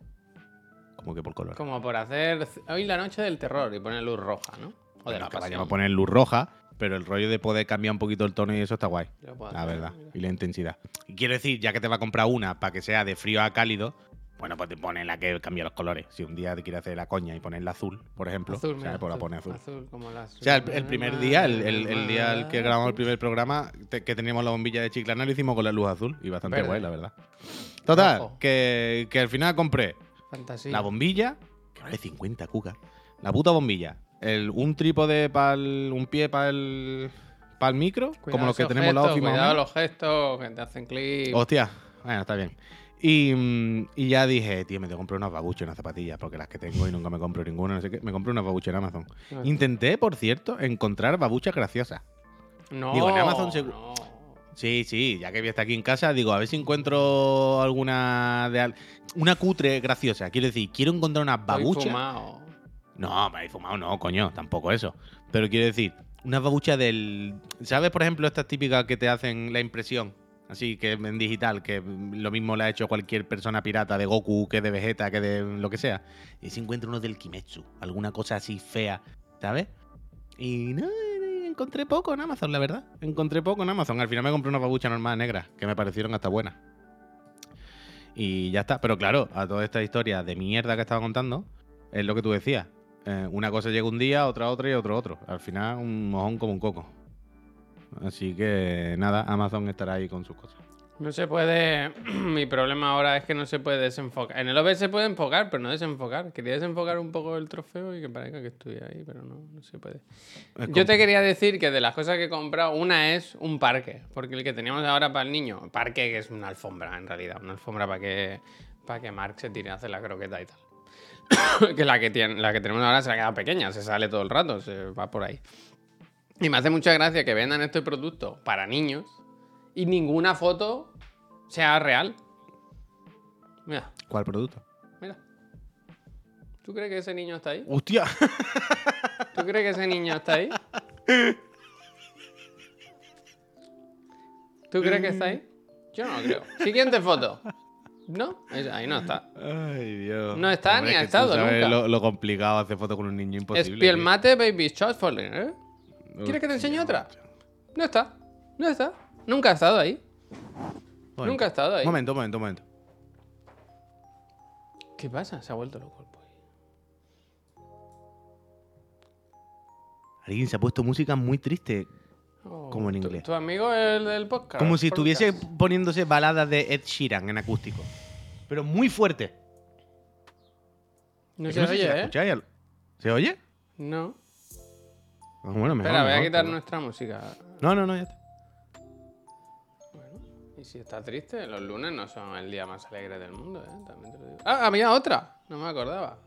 B: Como que por color.
A: Como por hacer hoy la noche del terror y poner luz roja, ¿no? O de la pasión.
B: vayamos a poner luz roja, pero el rollo de poder cambiar un poquito el tono y eso está guay.
A: Puedo
B: La verdad.
A: mira.
B: Y la intensidad. Y quiero decir, ya que te va a comprar una para que sea de frío a cálido, bueno, pues te pones la que cambia los colores. Si un día te quieres hacer la coña y ponerla azul, por ejemplo,
A: Azul, mira,
B: pues la pones azul.
A: azul, como las-
B: O sea, el, el primer día, el, el- el día el que grabamos el primer programa, te- que teníamos la bombilla de chiclana, lo hicimos con la luz azul y bastante
A: Verde.
B: guay, la verdad. Total, que al final compré
A: Fantasía.
B: la bombilla, que vale 50 cucas. La puta bombilla. El, un trípode para un pie para el, para el micro,
A: Cuidado
B: como los que tenemos la
A: gestos,
B: Office más o
A: Cuidado los gestos que te hacen clic.
B: Hostia, bueno, está bien. Y, mm, y ya dije, tío, me tengo que comprar unas babuchas y unas zapatillas, porque las que tengo y nunca me compro ninguna, no sé qué. Me compré unas babuchas en Amazon.
A: No,
B: Intenté, por cierto, encontrar babuchas graciosas.
A: no,
B: digo, en Amazon se-
A: no.
B: Sí, sí, ya que voy a estar aquí en casa, digo, a ver si encuentro alguna de al- una cutre graciosa. Quiero decir, quiero encontrar unas babuchas. No, me he fumado, no, coño, tampoco eso. Pero quiero decir, una babucha del. ¿Sabes, por ejemplo, estas típicas que te hacen la impresión? Así que en digital, que lo mismo le ha hecho cualquier persona pirata de Goku, que de Vegeta, que de lo que sea. Y si encuentro uno del Kimetsu, alguna cosa así fea, ¿sabes? Y no, encontré poco en Amazon, la verdad. Encontré poco en Amazon. Al final me compré una babucha normal negra, que me parecieron hasta buenas. Y ya está. Pero claro, a toda esta historia de mierda que estaba contando, es lo que tú decías. Eh, una cosa llega un día, otra otra y otro otro. Al final, un mojón como un coco. Así que nada, Amazon estará ahí con sus cosas.
A: No se puede. <clears throat> Mi problema ahora es que no se puede desenfocar. En el OBS se puede enfocar, pero no desenfocar. Quería desenfocar un poco el trofeo y que parezca que estoy ahí, pero no, no se puede.
B: Es
A: Yo te quería decir que de las cosas que he comprado, una es un parque. Porque el que teníamos ahora para el niño, parque que es una alfombra en realidad. Una alfombra para que, para que Mark se tire a hacer la croqueta y tal. <coughs> que la que, tiene, la que tenemos ahora se la queda pequeña, se sale todo el rato, se va por ahí. Y me hace mucha gracia que vendan este producto para niños y ninguna foto sea real. Mira,
B: ¿Cuál producto?
A: mira. ¿Tú crees que ese niño está ahí?
B: ¡Hostia! <laughs>
A: ¿Tú crees que ese niño está ahí? ¿Tú crees que está ahí? Yo no lo creo. Siguiente foto. No, ahí no está.
B: Ay, Dios.
A: No está ni
B: es
A: ha
B: que
A: estado nunca.
B: Lo, lo complicado hacer fotos con un niño imposible.
A: es piel mate, baby shot falling, ¿eh? ¿Quieres que te enseñe otra? No está. No está. Nunca ha estado ahí.
B: Bueno,
A: Nunca ha estado ahí.
B: Momento, momento, momento.
A: ¿Qué pasa? Se ha vuelto loco el.
B: Alguien se ha puesto música muy triste.
A: Oh,
B: Como en
A: tu-
B: inglés.
A: Tu, amigo el del podcast.
B: Como si
A: podcast.
B: estuviese poniéndose baladas de Ed Sheeran en acústico. Pero muy fuerte.
A: No se oye, ¿eh?
B: al- ¿Se oye?
A: No.
B: Ah, bueno, mejor,
A: Espera, voy a quitar
B: pero-
A: nuestra música.
B: No, no, no, ya está.
A: Y si está triste, los lunes no son el día más alegre del mundo, ¿eh? También te lo digo. Ah, había otra. No me acordaba.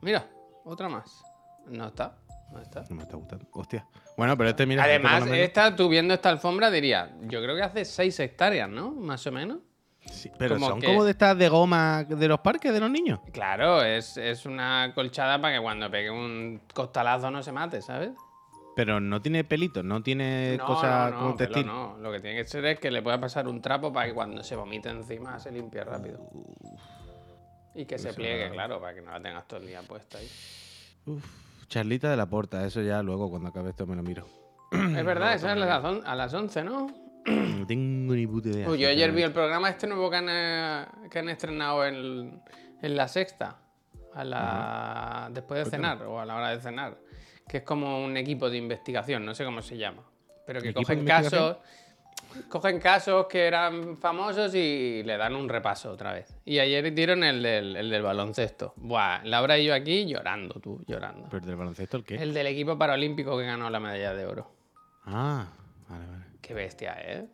A: Mira, otra más. No está. No está.
B: No me está gustando. Hostia. Bueno, pero este, mira. este
A: Además, esta, tú viendo esta alfombra dirías, yo creo que hace 6 hectáreas, ¿no? Más o menos.
B: Sí, pero
A: como
B: son
A: que-
B: como de estas de goma de los parques de los niños.
A: Claro, es, es una colchada para que cuando pegue un costalazo no se mate, ¿sabes?
B: Pero no tiene pelitos, no tiene
A: No,
B: cosas
A: no,
B: como
A: no,
B: textil.
A: no. Lo que tiene que ser es que le pueda pasar un trapo para que cuando se vomite encima se limpie rápido. Y que se
B: Eso
A: pliegue, claro, para que no la tengas todo el día puesta ahí.
B: Charlita de la Porta, eso ya luego cuando acabe esto me lo miro.
A: es verdad, esa es a las, on- a las 11, ¿no?
B: No tengo ni puta idea.
A: Uy, yo ayer vi el programa este nuevo que han, eh, que han estrenado en, en la sexta, a la, después de cenar o a la hora de cenar, que es como un equipo de investigación, no sé cómo se llama, pero que
B: ¿Equipo de
A: cogen casos, cogen casos que eran famosos y le dan un repaso otra vez. Y ayer dieron el del, el del baloncesto. Buah, Laura y yo aquí llorando, tú, llorando.
B: ¿Pero del baloncesto el qué?
A: El del equipo paralímpico que ganó la medalla de oro.
B: Ah, vale, vale.
A: Qué bestia, ¿eh?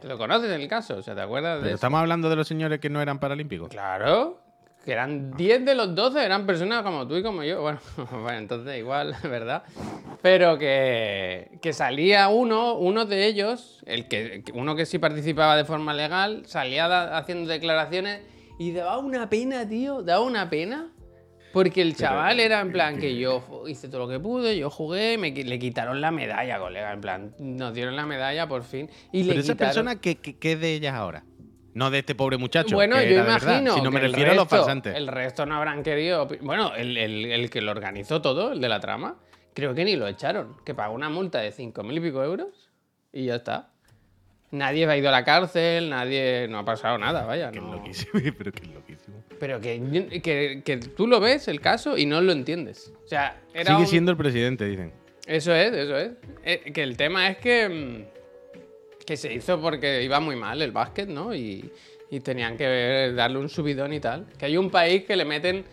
A: ¿Te lo conoces el caso? O sea, ¿te acuerdas de
B: Pero
A: eso?
B: estamos hablando de los señores que no eran paralímpicos.
A: Claro. Que eran 10 de los 12, eran personas como tú y como yo. <laughs> Bueno, bueno entonces igual, <laughs> ¿verdad? Pero que, que salía uno, uno de ellos, el que, uno que sí participaba de forma legal, salía da- haciendo declaraciones y daba una pena, tío, daba una pena. Porque el chaval era en plan que yo hice todo lo que pude, yo jugué, me, le quitaron la medalla, colega. En plan, nos dieron la medalla por fin. Y le
B: Pero esa
A: quitaron...
B: persona, ¿qué, qué, qué de ellas ahora? No de este pobre muchacho.
A: Bueno,
B: que
A: yo imagino.
B: sino me
A: que el
B: refiero a los falsantes.
A: El resto no habrán querido. Bueno, el, el- el que lo organizó todo, el de la trama, creo que ni lo echaron. Que pagó una multa de 5.000 y pico euros y ya está. Nadie ha ido a la cárcel, nadie. No ha pasado nada, vaya.
B: Que es
A: no.
B: loquísimo, <laughs> pero que es loquísimo.
A: Pero que, que, que tú lo ves, el caso, y no lo entiendes. O sea, era.
B: Sigue
A: un-
B: siendo el presidente, dicen.
A: Eso es, eso es. Eh, que el tema es que, mm, que se hizo porque iba muy mal el básquet, ¿no? Y, y tenían que darle un subidón y tal. Que hay un país que le meten.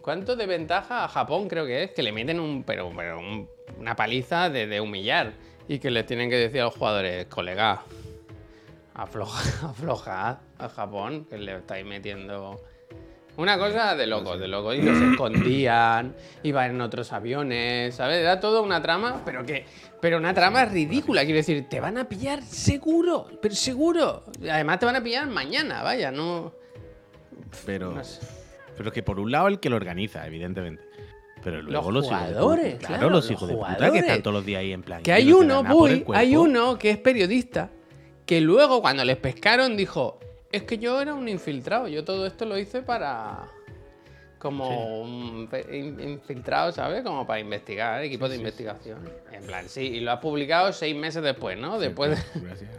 A: ¿Cuánto de ventaja a Japón creo que es? Que le meten un, pero, pero un- una paliza de, humillar. Y que les tienen que decir a los jugadores, colega, afloja, <laughs> aflojad a Japón, que le estáis metiendo. Una cosa de locos, de locos. Y se escondían, iban en otros aviones, ¿sabes? Era todo una trama, pero que. Pero una trama ridícula, quiero decir, te van a pillar seguro, pero seguro. Además te van a pillar mañana, vaya, no.
B: Pero,
A: no sé.
B: pero que por un lado el que lo organiza, evidentemente. Pero luego
A: Los
B: los, hijos de
A: jugadores,
B: puta.
A: claro,
B: los
A: los
B: hijos de puta que están todos los días ahí en plan.
A: Que hay uno,
B: cuerpo.
A: hay uno que es periodista, que luego cuando les pescaron dijo, es que yo era un infiltrado, yo todo esto lo hice para... Como un pe- in- infiltrado, ¿sabes? Como para investigar, equipo de investigación. En plan, sí, y lo has publicado seis meses después, ¿no? Después de...
B: Gracias.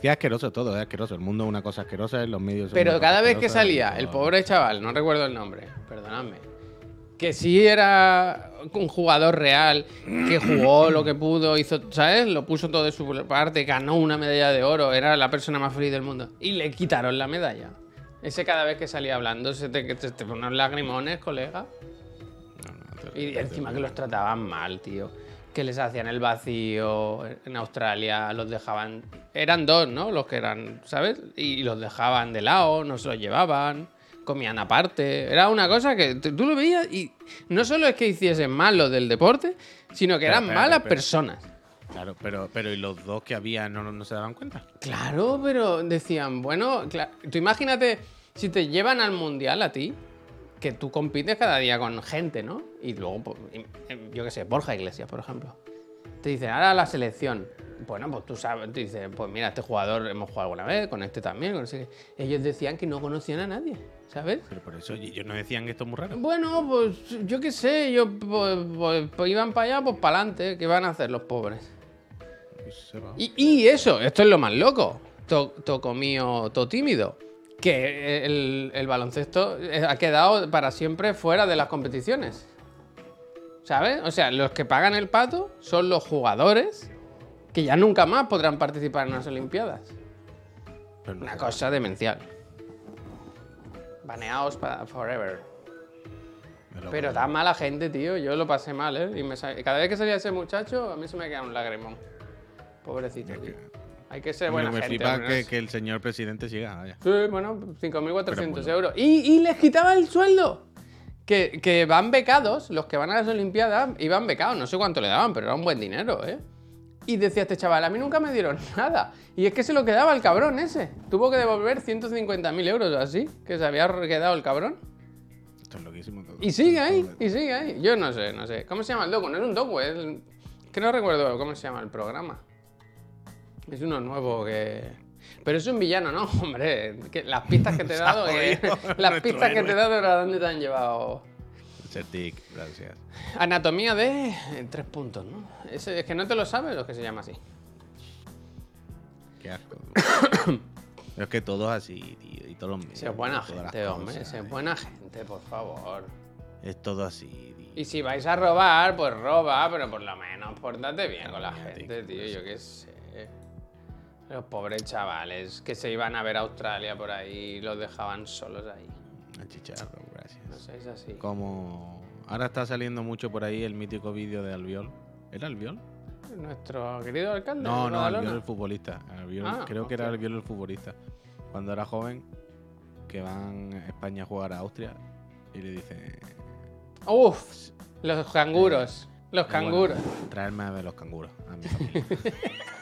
B: Sí, es asqueroso todo, es asqueroso. El mundo es una cosa asquerosa, los medios
A: Pero cada vez que salía el pobre chaval, no recuerdo el nombre, perdonadme, que sí era un jugador real, que jugó lo que pudo, hizo, ¿sabes? Lo puso todo de su parte, ganó una medalla de oro, era la persona más feliz del mundo. Y le quitaron la medalla. Ese cada vez que salía hablando se te, te, te ponen lagrimones, colega. Y encima que los trataban mal, tío. Que les hacían el vacío en Australia, los dejaban. Eran dos, ¿no? Los que eran, ¿sabes? Y los dejaban de lado, no se los llevaban, comían aparte. Era una cosa que tú lo veías y no solo es que hiciesen mal los del deporte, sino que
B: Pero,
A: eran malas personas.
B: Claro, pero, pero ¿y los dos que había no, no se daban cuenta?
A: Claro, pero decían, bueno, tú imagínate si te llevan al mundial a ti, que tú compites cada día con gente, ¿no? Y luego, pues, em, yo qué sé, Borja Iglesias, por ejemplo. Te dicen, ahora la selección. Bueno, pues tú sabes, te dicen, pues mira, este jugador hemos jugado alguna vez, con este también, con ese. Ellos decían que no conocían a nadie, ¿sabes?
B: Pero por eso ellos no decían que esto es muy raro.
A: Bueno, pues yo qué sé, yo pues, pues, pues iban para allá, pues para adelante, ¿qué van a hacer los pobres? Y, y eso, esto es lo más loco. To, toco mío, to tímido. Que el, el baloncesto eh, ha quedado para siempre fuera de las competiciones. ¿Sabes? O sea, los que pagan el pato son los jugadores que ya nunca más podrán participar en las Olimpiadas.
B: Pero no
A: Una cosa demencial. Baneados para forever.
B: Me
A: Pero tan mala gente, tío. Yo lo pasé mal, ¿eh? Y me cada vez que salía ese muchacho, a mí se me queda un lagrimón. Pobrecito, tío. Hay que ser buena
B: me
A: gente.
B: flipa
A: hombre, no
B: que, el señor presidente siga. Vaya.
A: Sí, bueno, 5.400
B: Pero muy
A: euros. Y, y les quitaba el sueldo. Que, que van becados, los que van a las Olimpiadas iban becados, no sé cuánto le daban, pero era un buen dinero, ¿eh? Y decía este chaval, a mí nunca me dieron <laughs> nada. Y es que se lo quedaba el cabrón ese. Tuvo que devolver 150.000 euros o así, que se había quedado el cabrón.
B: Esto es loquísimo todo.
A: Y sigue ahí, y sigue ahí. Yo no sé, no sé. ¿Cómo se llama el docu? No es un docu, es... el- Que no recuerdo cómo se llama el programa. Es uno nuevo que... Pero es un villano, ¿no? <laughs> Hombre, que las pistas que te he <laughs> dado... que- las pistas que te he dado, ¿a dónde te han llevado?
B: Certic, gracias.
A: Anatomía de tres puntos, ¿no? Es que no te lo sabes lo que se llama así.
B: Qué asco. Pero <coughs> es que todos así, tío. Y todos los medios.
A: Ese es buena gente, hombre.
B: cosas,
A: es buena gente, por favor.
B: Es todo así, tío.
A: Y si vais a robar, pues roba, pero por lo menos pórtate bien con la gente,
B: tío,
A: Yo qué sé. Los pobres chavales que se iban a ver a Australia por ahí y los dejaban solos ahí.
B: A chicharro,
A: es así.
B: Como ahora está saliendo mucho por ahí el mítico vídeo de Albiol. ¿Era Albiol?
A: Nuestro querido alcalde.
B: No, no. Albiol el futbolista. Albiol-
A: Ah,
B: creo que era. Albiol el futbolista. Cuando era joven, que van a España a jugar a Austria y le dice...
A: Uf, los canguros. Los
B: "Eh, bueno,
A: canguros.
B: traerme de los canguros. a mi familia". <laughs>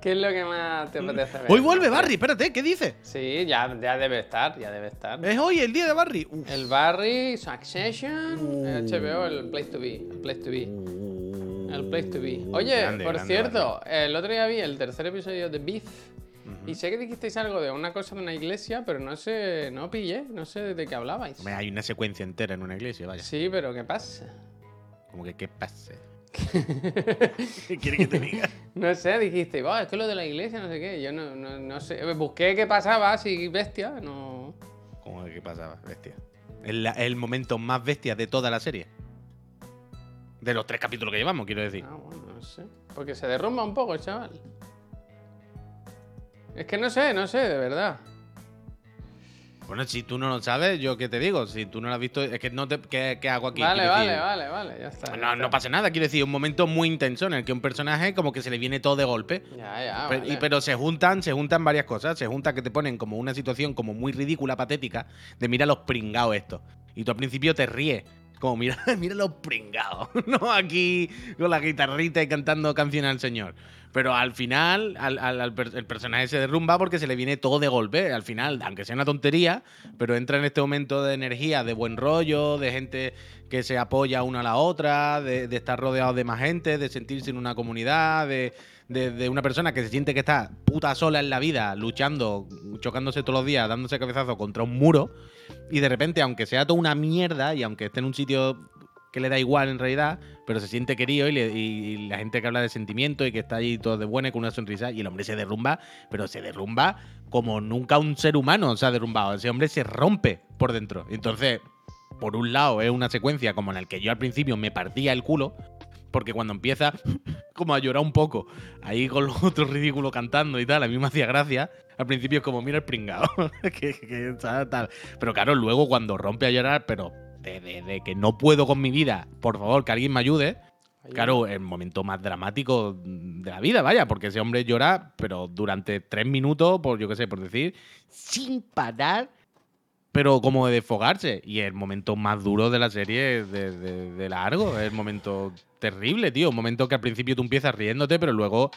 A: ¿Qué es lo que más te apetece ver?
B: Hoy vuelve Barry, espérate, ¿qué dice?
A: Sí, ya, ya debe estar, ya debe estar.
B: Es hoy el día de Barry. Uf.
A: El Barry, Succession,
B: Uh.
A: HBO, el Place to Be. El Place to Be. El Place to Be. Oye,
B: Grande,
A: por
B: grande
A: cierto, el otro día vi el tercer episodio de Beef. Y sé que dijisteis algo de una cosa de una iglesia, pero no sé, no pillé, no sé de qué hablabais.
B: Hombre, Hay una secuencia entera en una iglesia, vaya.
A: Sí, pero ¿qué pasa?
B: Como que, ¿qué pase? ¿Qué quiere que te diga? <laughs>
A: No sé, dijiste, "Buah, es que lo de la iglesia, no sé qué. Yo no, no, no sé. Busqué qué pasaba, así bestia, no.
B: ¿Cómo que qué pasaba, bestia? Es la- el momento más bestia de toda la serie. De los tres capítulos que llevamos, quiero decir.
A: Ah, bueno, no sé. Porque se derrumba un poco el chaval. Es que no sé, no sé, de verdad.
B: Bueno, si tú no lo sabes, yo qué te digo. Si tú no lo has visto, es que no te. ¿Qué, qué hago aquí?
A: vale, vale, vale, vale, ya está. ya
B: No, no pasa nada, quiero decir, un momento muy intenso en el que un personaje como que se le viene todo de golpe.
A: Ya, ya.
B: Pero, y-
A: vale.
B: pero se juntan, se juntan varias cosas. Se junta que te ponen como una situación como muy ridícula, patética, de mira los pringados estos. Y tú al principio te ríes. Como mira, <laughs> mira los pringados. <laughs> no aquí con la guitarrita y cantando canciones al señor. Pero al final, al, al- al el personaje se derrumba porque se le viene todo de golpe. Al final, aunque sea una tontería, pero entra en este momento de energía, de buen rollo, de gente que se apoya una a la otra, de, de estar rodeado de más gente, de sentirse en una comunidad, de, de- de una persona que se siente que está puta sola en la vida, luchando, chocándose todos los días, dándose cabezazo contra un muro, y de repente, aunque sea toda una mierda y aunque esté en un sitio que le da igual en realidad, pero se siente querido y, le- y- la gente que habla de sentimiento y que está ahí todo de buena y con una sonrisa, y el hombre se derrumba, pero se derrumba como nunca un ser humano se ha derrumbado. Ese hombre se rompe por dentro. Entonces, por un lado, es una secuencia como en la que yo al principio me partía el culo, porque cuando empieza <laughs> como a llorar un poco, ahí con los otros ridículos cantando y tal, a mí me hacía gracia. Al principio es como, mira el pringado, <laughs> que, tal. Pero claro, luego cuando rompe a llorar, pero de, de- de que no puedo con mi vida, por favor, que alguien me ayude. Claro, el momento más dramático de la vida, vaya, porque ese hombre llora, pero durante tres minutos, por yo qué sé, por decir, sin parar, pero como de desfogarse. Y el momento más duro de la serie de, de- de largo, es el momento terrible, tío. Un momento que al principio tú empiezas riéndote, pero luego.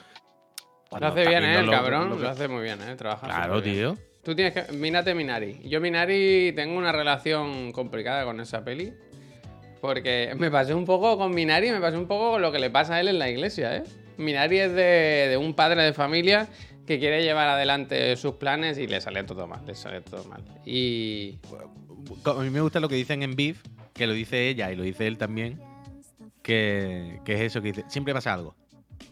A: Lo hace bien, ¿eh? El cabrón.
B: lo
A: hace muy bien, ¿eh? Trabaja
B: Claro, tío.
A: Tú tienes que. Mírate Minari. Yo, Minari, tengo una relación complicada con esa peli. Porque me pasó un poco con Minari, me pasó un poco con lo que le pasa a él en la iglesia, ¿eh? Minari es de, de un padre de familia que quiere llevar adelante sus planes y le sale todo mal, le sale todo mal. Y.
B: A mí me gusta lo que dicen en Beef, que lo dice ella y lo dice él también, que, que es eso, que dice, siempre pasa algo.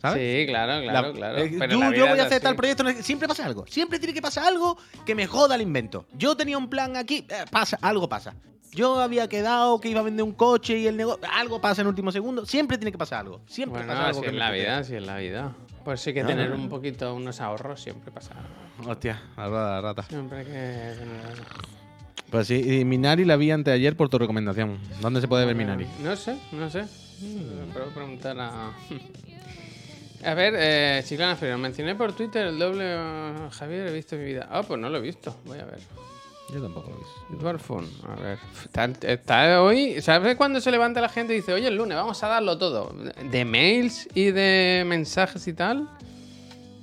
B: ¿Sabes?
A: Sí, claro, claro,
B: La-
A: claro.
B: eh,
A: Pero
B: yo, voy a hacer tal proyecto, siempre pasa algo. Siempre tiene que pasar algo que me joda el invento. Yo tenía un plan aquí, eh, pasa, algo pasa. Yo había quedado que iba a vender un coche y el negocio, algo pasa en último segundo. Siempre tiene que pasar algo. Siempre
A: Bueno,
B: pasa algo
A: así
B: que
A: es la vida, así es la vida. Pues sí que
B: No,
A: tener
B: no, no.
A: un poquito, unos ahorros siempre pasa.
B: Hostia, la rata.
A: Siempre que.
B: Pues sí, y Minari la vi anteayer por tu recomendación. ¿Dónde se puede ver Minari?
A: No sé, no sé. Puedo preguntar a. <laughs> A ver, eh, Chiclana Ferrer, mencioné por Twitter el doble eh, Javier, he visto mi vida. Ah, pues no lo he visto. Voy a ver.
B: Yo tampoco lo he visto.
A: Dwarfun, a ver. Está, está hoy. ¿Sabes cuando se levanta la gente y dice, oye, el lunes vamos a darlo todo? De mails y de mensajes y tal.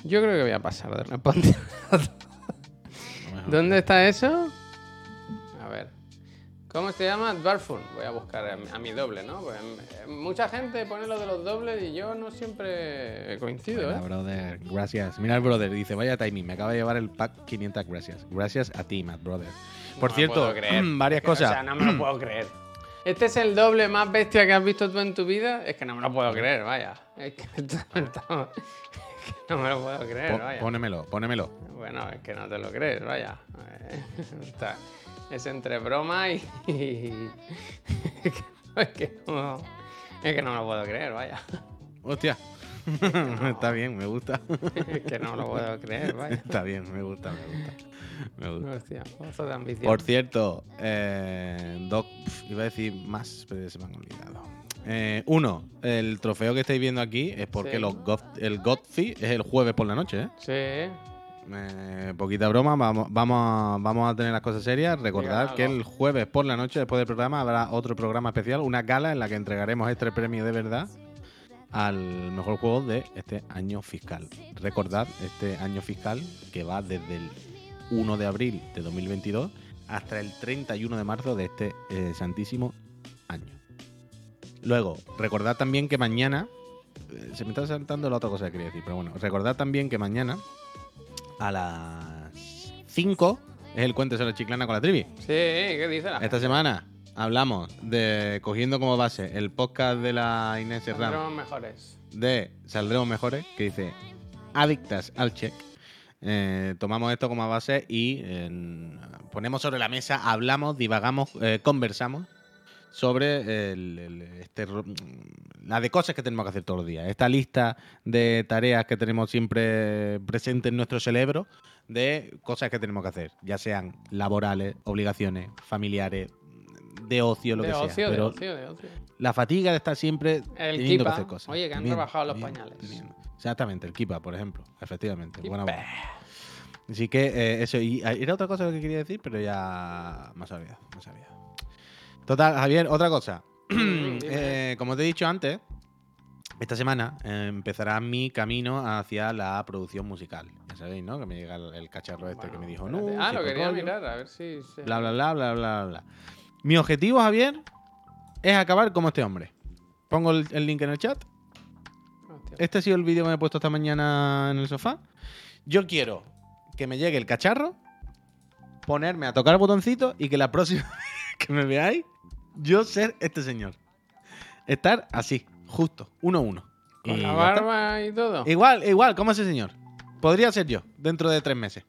A: Yo creo que voy a pasar de responder. <laughs> ¿Dónde está eso? ¿Cómo se llama? Dwarfun. Voy a buscar a mi, a mi doble, ¿no? Pues, eh, mucha gente pone lo de los dobles y yo no siempre coincido,
B: Mira,
A: ¿eh?
B: brother, gracias. Mira el brother, dice, vaya timing, me acaba de llevar el pack 500 gracias. Gracias a ti, Matt, brother. Por
A: No
B: cierto, <clears throat> varias cosas.
A: O sea, no me lo puedo creer. Este es el doble más bestia que has visto tú en tu vida. Es que no me lo puedo creer, vaya. Es que, <laughs> no me lo puedo creer, vaya.
B: pónemelo, pónemelo.
A: Bueno, es que no te lo crees, vaya. <laughs> Está- es entre broma y. <laughs> es, que no, es que no me lo puedo creer, vaya.
B: Hostia. <laughs> Está bien, me gusta.
A: Es que no lo puedo creer, <laughs> vaya.
B: Está bien, me gusta, me gusta. Me gusta.
A: Hostia, pozo de ambición.
B: Por cierto, eh, Doc, iba a decir más, pero se me han olvidado. Eh, uno, el trofeo que estáis viendo aquí es porque
A: Sí.
B: los God- el Godfrey es el jueves por la noche, ¿eh?
A: Sí.
B: Eh, poquita broma, vamos, vamos, a, vamos a tener las cosas serias. Recordad que el jueves por la noche, después del programa, habrá otro programa especial, una gala en la que entregaremos este premio de verdad al mejor juego de este año fiscal. Recordad este año fiscal que va desde el 1 de abril de 2022 hasta el 31 de marzo de este eh, santísimo año. Luego, recordad también que mañana. eh, Se me está saltando la otra cosa que quería decir, pero bueno, recordad también que mañana a las 5 es el Cuéntese la Chiclana con la Trivi.
A: Sí, ¿qué dice la
B: Esta semana hablamos de, cogiendo como base el podcast de la Inés Serrano
A: Saldremos mejores.
B: de Saldremos Mejores, que dice Adictas al check. Eh, tomamos esto como base y eh, ponemos sobre la mesa, hablamos, divagamos, eh, conversamos sobre el- el- este, la de cosas que tenemos que hacer todos los días. Esta lista de tareas que tenemos siempre presente en nuestro cerebro de cosas que tenemos que hacer, ya sean laborales, obligaciones, familiares, de ocio, lo
A: de
B: que
A: ocio,
B: sea.
A: de
B: Pero
A: ocio, de ocio.
B: la fatiga de estar siempre
A: El
B: teniendo
A: Kipa.
B: que hacer cosas.
A: Oye, que han
B: Teniendo,
A: rebajado los
B: teniendo,
A: pañales.
B: teniendo. Exactamente, el Kipa, por ejemplo. Efectivamente. Buena broma. Así que eh, eso. Y eh, era otra cosa que quería decir, pero ya me ha olvidado. Me ha olvidado. Total, Javier, otra cosa. <clears throat> Eh, como te he dicho antes, esta semana eh, empezará mi camino hacia la producción musical. Ya sabéis, ¿no? Que me llega el, el cacharro este que me dijo, no.
A: Ah,
B: sí,
A: lo quería
B: rollo".
A: mirar, a ver si. se-
B: Bla, bla, bla, bla, bla, bla. Mi objetivo, Javier, es acabar como este hombre. Pongo el- el link en el chat.
A: Hostia.
B: Este ha sido el vídeo que me he puesto esta mañana en el sofá. Yo quiero que me llegue el cacharro, ponerme a tocar el botoncito y que la próxima <laughs> que me veáis, yo ser este señor. Estar así, justo, uno a uno.
A: Con
B: Y
A: la barba y todo.
B: Igual, igual, como ese señor. Podría ser yo, dentro de tres meses.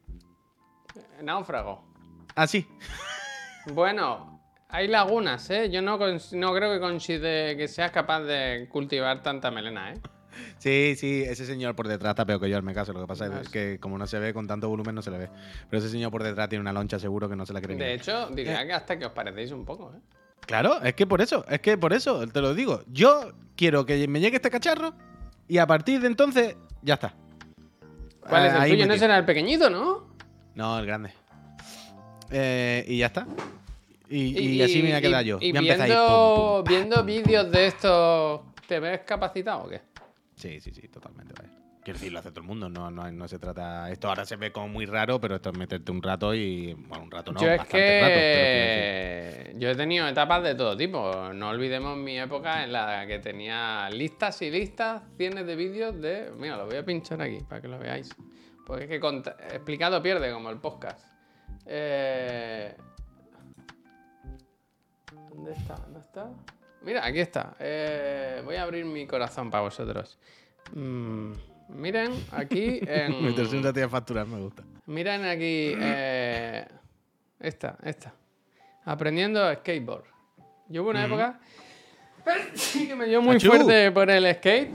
A: Náufrago.
B: Así.
A: Bueno, hay lagunas, ¿eh? Yo no, no creo que que seas capaz de cultivar tanta melena, ¿eh?
B: Sí, sí, ese señor por detrás está peor que yo, en mi caso. Lo que pasa es que como no se ve con tanto volumen, no se le ve. Pero ese señor por detrás tiene una loncha seguro que no se la ni
A: De hecho, diría que hasta que os parecéis un poco, ¿eh?
B: Claro, es que por eso, es que por eso, te lo digo. Yo quiero que me llegue este cacharro y a partir de entonces, ya está.
A: ¿Cuál es el
B: ahí
A: tuyo? No será el pequeñito, ¿no?
B: No, el grande. Eh, y ya está. Y, y así me voy a quedar yo.
A: Y viendo,
B: pum, pum, pa.
A: viendo vídeos de estos, ¿te ves capacitado o qué?
B: Sí, sí, sí, totalmente. Vale. Quiero decir, lo hace todo el mundo. No, no, no se trata. Esto ahora se ve como muy raro, pero esto es meterte un rato y. Bueno, un rato no.
A: yo es
B: bastante rato, pero decir-
A: que yo he tenido etapas de todo tipo. No olvidemos mi época en la que tenía listas y listas, cientos de vídeos de. Mira, lo voy a pinchar aquí para que lo veáis. Porque es que cont- explicado pierde como el podcast. Eh, ¿Dónde está? ¿Dónde está? Mira, aquí está. Eh, voy a abrir mi corazón para vosotros. Mm, miren, aquí <laughs> en.
B: Y a facturar me gusta.
A: Miren aquí. eh, esta, esta. Aprendiendo skateboard. Yo hubo una época <laughs> que me dio muy
B: Achú.
A: fuerte por el skate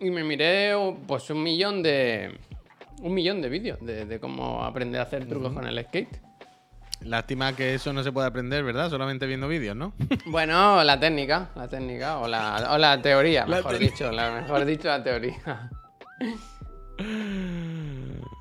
A: y me miré pues un millón de. Un millón de vídeos de, de cómo aprender a hacer trucos con el skate.
B: Lástima que eso no se puede aprender, ¿verdad? Solamente viendo vídeos, ¿no? <laughs>
A: Bueno, la técnica, la técnica, o la, o la teoría, mejor dicho, la, mejor dicho, la teoría. <laughs>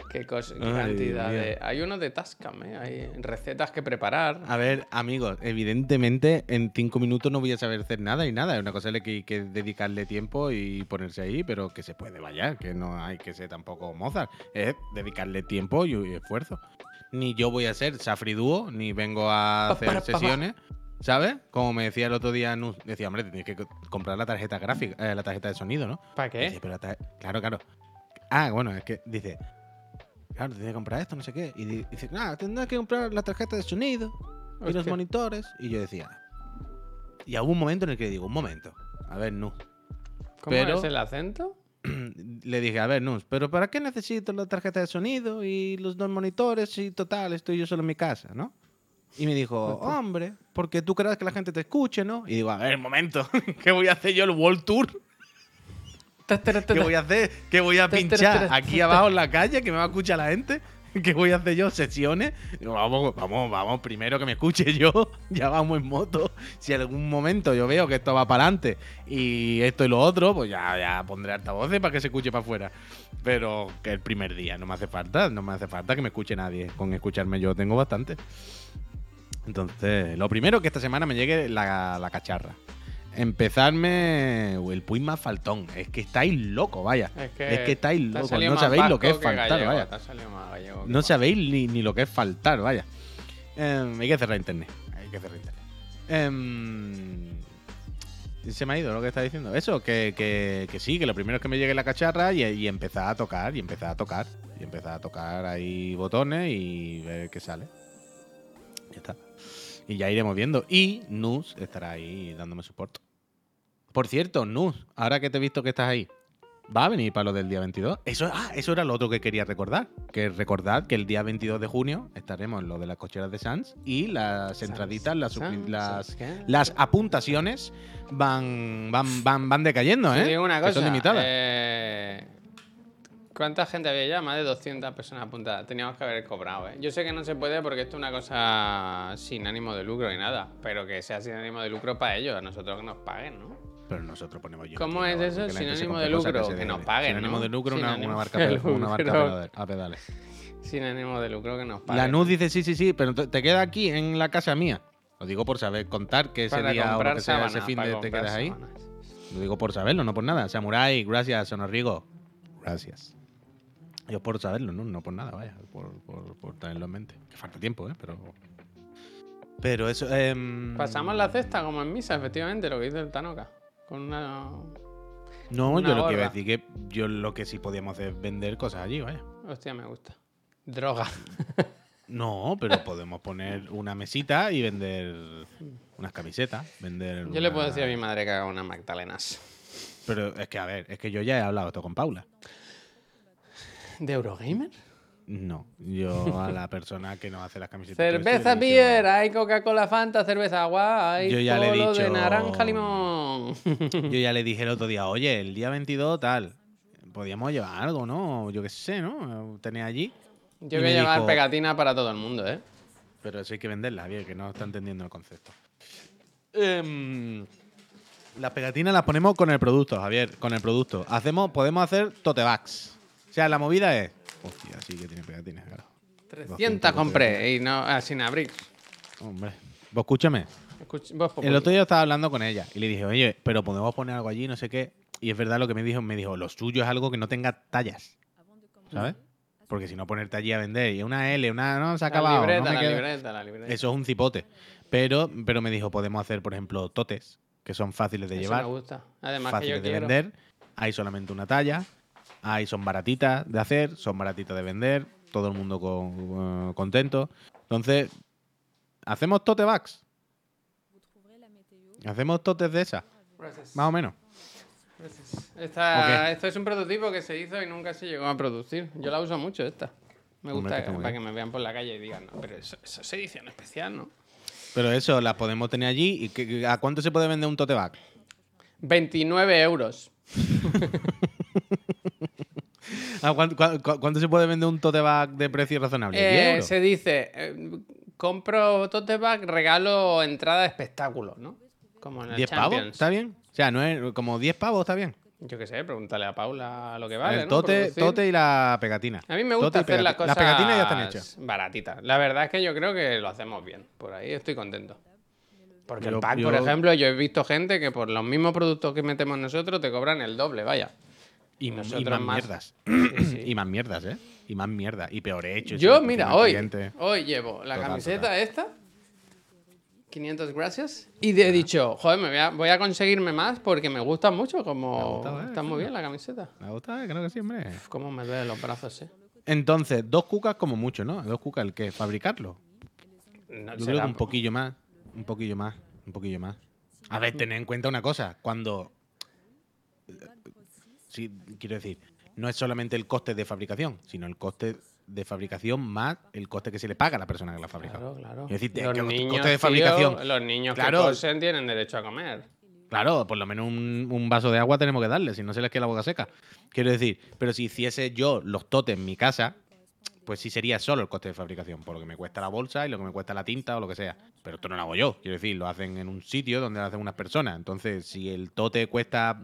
A: Qué, cosa, qué
B: Ay,
A: cantidad de. Hay uno de Tascam, ¿eh? Hay recetas que preparar.
B: A ver, amigos, evidentemente en cinco minutos no voy a saber hacer nada y nada. Es una cosa que hay que dedicarle tiempo y ponerse ahí, pero que se puede, vaya, que no hay que ser tampoco Mozart. Es dedicarle tiempo y esfuerzo. Ni yo voy a ser Safri Duo, ni vengo a hacer
A: para, pa, pa.
B: sesiones. ¿Sabes? Como me decía el otro día, decía, hombre, tienes que co- comprar la tarjeta gráfica, eh, la tarjeta de sonido, ¿no?
A: ¿Para
B: Dice,
A: qué?
B: pero la tar- claro, claro. Ah, bueno, es que dice, claro, tienes que comprar esto, no sé qué. Y di- dice, nada, tendrás que comprar la tarjeta de sonido y los monitores. Y yo decía, y hubo un momento en el que digo, un momento, a ver, Nus.
A: ¿Cómo
B: pero-
A: es el acento? <clears throat>
B: Le dije, a ver, Nus, pero ¿para qué necesito la tarjeta de sonido y los dos monitores si total estoy yo solo en mi casa, ¿no? Y me dijo, hombre, porque tú creas que la gente te escuche, ¿no? Y digo, a ver, un momento, <laughs> ¿qué voy a hacer yo el World Tour? ¿Qué voy a hacer? ¿Qué voy a pinchar aquí abajo en la calle que me va a escuchar la gente? <laughs> ¿Qué voy a hacer yo? ¿Sesiones? Vamos, vamos, vamos, primero que me escuche <laughs> yo. Ya vamos en moto. Si en algún momento yo veo que esto va para adelante y esto y lo otro, pues ya, ya pondré altavoces para que se escuche para afuera. Pero que el primer día no me hace falta, no me hace falta que me escuche nadie. Con escucharme yo tengo bastante. Entonces, lo primero que esta semana me llegue la, la cacharra. Empezarme el más faltón. Es que estáis locos, vaya. Es que, estáis
A: te ha
B: locos. No sabéis lo que es faltar,
A: gallego,
B: vaya.
A: gallego que
B: No sabéis ni, ni lo que es faltar, vaya. Em, hay que cerrar internet. Hay que cerrar internet. Em, se me ha ido lo que está diciendo. Eso, que, que- que sí, que lo primero es que me llegue la cacharra y, y empezar a tocar, y empezar a tocar, y empezar a tocar ahí botones y ver qué sale. Ya está. Y ya iremos viendo. Y Nus estará ahí dándome soporte. Por cierto, Nus, ahora que te he visto que estás ahí, ¿va a venir para lo del día 22? Eso, ah, eso era lo otro que quería recordar. Que recordad que el día 22 de junio estaremos en lo de las cocheras de Sans y las entraditas, las,
A: Sans,
B: las, apuntaciones van, van, van, van decayendo, ¿eh?
A: digo una
B: Que
A: cosa.
B: son limitadas.
A: eh, ¿Cuánta gente había ya? Más de 200 personas apuntadas. Teníamos que haber cobrado, ¿eh? Yo sé que no se puede porque esto es una cosa sin ánimo de lucro ni nada. Pero que sea sin ánimo de lucro para ellos, a nosotros que nos paguen, ¿no?
B: Pero nosotros ponemos yo.
A: ¿Cómo es eso? Sin ánimo de lucro, que nos paguen,
B: Sin ánimo
A: ¿no?
B: de lucro, una, una barca,
A: de
B: pe- una
A: lucro.
B: pedale- a pedales.
A: Sin ánimo de lucro que nos paguen.
B: La NUS dice sí, sí, sí, pero te queda aquí en la casa mía. Lo digo por saber contar que ese
A: para
B: día o que sea ese fin de te quedas ahí. Lo digo por saberlo, no por nada. Samurai, gracias, Sonorrigo. Gracias. Yo por saberlo, no, no por nada, vaya. Por, por, por tenerlo en mente. Que falta tiempo, ¿eh? Pero. Pero eso. em,
A: Pasamos la cesta como en misa, efectivamente, lo que dice el Tanoka. Con una.
B: No,
A: una
B: yo lo que iba a decir que yo lo que sí podíamos hacer es vender cosas allí, vaya.
A: Hostia, me gusta. Droga. <laughs>
B: No, pero podemos poner una mesita y vender unas camisetas. Vender.
A: Yo le puedo decir a mi madre que haga unas Magdalenas.
B: Pero es que, a ver, es que yo ya he hablado esto con Paula.
A: ¿De Eurogamer?
B: No, yo a la persona que nos hace las camisetas.
A: Cerveza
B: he dicho-
A: beer, hay Coca-Cola Fanta, cerveza agua, hay
B: Yo ya le he
A: polo de
B: dicho-
A: naranja limón. <laughs>
B: Yo ya le dije el otro día, oye, el día 22 tal, podíamos llevar algo, ¿no? Yo qué sé, ¿no? Tenía allí.
A: Yo voy a llevar
B: dijo-
A: pegatina para todo el mundo, ¿eh?
B: Pero eso hay que venderla, bien, que no está entendiendo el concepto. Em, las pegatinas las ponemos con el producto, Javier, con el producto. Hacemos, podemos hacer tote bags. O sea, la movida es. Hostia, sí que tiene pegatinas, claro.
A: 300 compré y no, ah, sin abrir.
B: Hombre. Vos escúchame.
A: Escuch- vos,
B: El otro día estaba hablando con ella y le dije, oye, pero podemos poner algo allí, no sé qué. Y es verdad lo que me dijo, me dijo, lo suyo es algo que no tenga tallas. ¿Sabes? Porque si no ponerte allí a vender y una L, una no se ha
A: la
B: acabado. no
A: libreta,
B: me
A: la
B: queda".
A: libreta, la libreta.
B: Eso es un cipote. Pero, pero me dijo, podemos hacer, por ejemplo, totes, que son fáciles de
A: Eso
B: llevar,
A: me gusta. Además que
B: fáciles de
A: quiero.
B: vender. Hay solamente una talla. Hay, son baratitas de hacer, son baratitas de vender. Todo el mundo con- eh, contento. Entonces, ¿hacemos tote bags? ¿Hacemos totes de esas?
A: Gracias.
B: Más o menos.
A: Esta-. Esto es un prototipo que se hizo y nunca se llegó a producir. Yo la uso mucho esta. Me
B: Hombre,
A: gusta
B: que
A: para
B: bien.
A: que me vean por la calle y digan, no, pero eso, eso es edición especial, ¿no?
B: Pero eso las podemos tener allí. ¿Y qué- ¿A cuánto se puede vender un tote bag?
A: 29 euros. <laughs>
B: ¿A cuánto, se puede vender un tote bag de precio razonable? ¿10
A: Eh, se dice, eh, compro tote bag, regalo entrada de espectáculo, ¿no? Como en el
B: 10 pavos,
A: Champions.
B: ¿está bien? O sea, no es como 10 pavos, está bien.
A: Yo qué sé, pregúntale a Paula lo que vale,
B: el tote, tote y la pegatina.
A: A mí me gusta hacer las cosas
B: Las pegatinas ya están hechas.
A: baratitas. La verdad es que yo creo que lo hacemos bien. Por ahí estoy contento. Porque
B: Yo-
A: el pack,
B: yo-
A: por ejemplo, yo he visto gente que por los mismos productos que metemos nosotros te cobran el doble, vaya.
B: Y, y más,
A: más.
B: mierdas.
A: Sí, <clears throat> sí.
B: Y más mierdas, ¿eh? Y más mierda. Y peor hecho.
A: Yo, mira, hoy,
B: hoy
A: hoy llevo la
B: Total,
A: camiseta esta. 500 gracias. Y he dicho, joder, me voy a, voy a conseguirme más porque me gusta mucho. Como
B: ¿eh?
A: está muy bien la camiseta.
B: Me gusta, eh, creo que sí, hombre.
A: Uf, cómo me duelen los brazos, eh.
B: Entonces, dos cucas como mucho, ¿no? Dos cucas, ¿el qué? ¿Fabricarlo?
A: No,
B: Yo creo
A: será-
B: que un poquillo más. Un poquillo más. Un poquillo más. A ver, tened en cuenta una cosa. Cuando. Sí, quiero decir, no es solamente el coste de fabricación, sino el coste de fabricación más el coste que se le paga a la persona que la ha fabricado.
A: Claro, claro.
B: Es decir,
A: los
B: que el
A: niños,
B: coste de
A: tío,
B: fabricación.
A: los niños
B: Claro.
A: que cosen tienen derecho a comer.
B: Claro, por lo menos un, un vaso de agua tenemos que darle, si no se les queda la boca seca. Quiero decir, pero si hiciese yo los totes en mi casa, pues sí sería solo el coste de fabricación, por lo que me cuesta la bolsa y lo que me cuesta la tinta o lo que sea. Pero esto no lo hago yo, quiero decir, lo hacen en un sitio donde lo hacen unas personas. Entonces, si el tote cuesta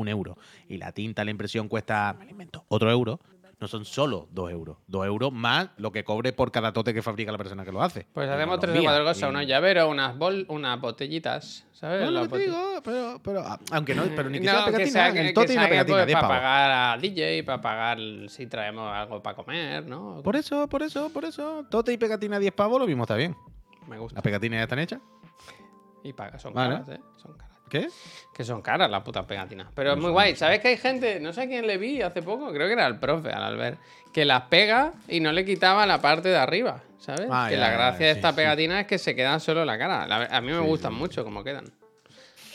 B: un euro y la tinta, la impresión cuesta, me invento, otro euro, no son solo dos euros. Dos euros más lo que cobre por cada tote que fabrica la persona que lo hace.
A: Pues hacemos tres o cuatro cosas,
B: Y-
A: unos llaveros, unas bol, unas botellitas, ¿sabes?
B: No, lo que te digo, pero, pero, ah, aunque no, pero ni que
A: No,
B: sea pegatina,
A: que-
B: el tote y una pegatina,
A: pues,
B: 10
A: para pagar a DJ, para pagar si traemos algo para comer, ¿no?
B: Por eso, por eso, por eso. Tote y pegatina 10 pavos, lo mismo está bien.
A: Me gusta.
B: Las pegatinas ya están hechas.
A: Y paga, son
B: Vale.
A: caras, ¿eh? Son caras.
B: ¿Qué?
A: Que son caras las putas pegatinas. Pero es muy guay. ¿Sabes que hay gente, no sé a quién le vi hace poco, creo que era el profe, al Albert, que las pega y no le quitaba la parte de arriba, ¿sabes?
B: Ah,
A: que
B: ya,
A: la
B: ya,
A: gracia de
B: sí,
A: esta
B: sí.
A: pegatina es que se quedan solo en la cara. A mí me
B: Sí,
A: gustan
B: sí,
A: mucho como quedan.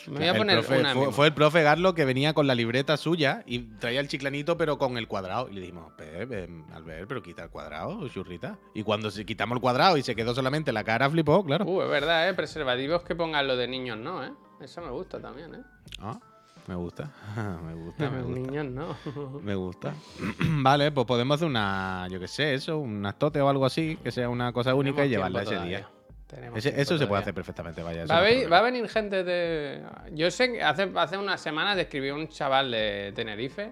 A: Me voy a poner
B: profe-
A: una
B: fue, fue el profe Garlo que venía con la libreta suya y traía el chiclanito, pero con el cuadrado. Y le dijimos, Pep, em, Albert, pero quita el cuadrado, churrita. Y cuando quitamos el cuadrado y se quedó solamente la cara, flipó, claro.
A: Uh, es verdad, ¿eh? Preservativos que pongan lo de niños, no, ¿eh? Eso me gusta también, ¿eh?
B: Ah, me gusta, <laughs> me gusta, me <laughs> gusta.
A: niños no. <laughs>
B: Me gusta. vale, pues podemos hacer una, yo qué sé, eso, un tote o algo así, que sea una cosa única y llevarla ese
A: todavía.
B: día. Ese- eso se puede hacer perfectamente, vaya.
A: Va
B: no
A: va a venir gente de. Yo sé que hace, hace unas semanas escribió un chaval de Tenerife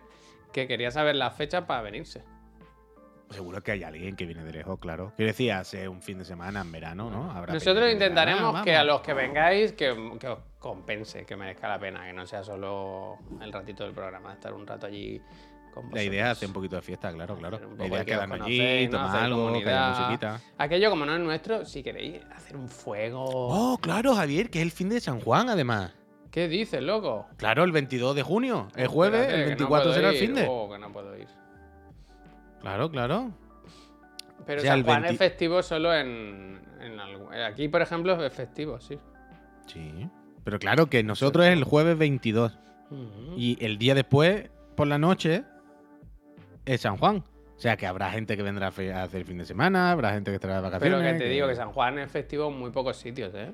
A: que quería saber la fecha para venirse.
B: Seguro que hay alguien que viene de lejos, claro. Quiero decir, hace un fin de semana en verano, ¿no? Habrá
A: Nosotros intentaremos
B: "Ah,
A: que a
B: vamos".
A: los que vengáis que, que os compense, que merezca la pena, que no sea solo el ratito del programa, estar un rato allí con vosotros.
B: La idea es hacer un poquito de fiesta, claro, claro. La idea es quedarnos allí, tomar algo, que haya musiquita.
A: Aquello como no es nuestro, si queréis hacer un fuego.
B: Oh, claro, Javier, que es el fin de San Juan, además.
A: ¿Qué dices, loco?
B: Claro, el 22 de junio. El jueves,
A: Espérate,
B: el
A: que no
B: 24
A: puedo
B: será el fin de.
A: Oh, que no puedo.
B: Claro, claro.
A: Pero
B: O sea,
A: San Juan
B: 20
A: es festivo solo en, en algo- eh, Aquí, por ejemplo, es festivo, sí.
B: Sí. Pero claro que nosotros es el jueves 22.
A: Ujú.
B: Y el día después, por la noche, es San Juan. O sea que habrá gente que vendrá a hacer el fin de semana, habrá gente que estará de vacaciones.
A: Pero que te digo que San Juan es festivo en muy pocos sitios, ¿eh?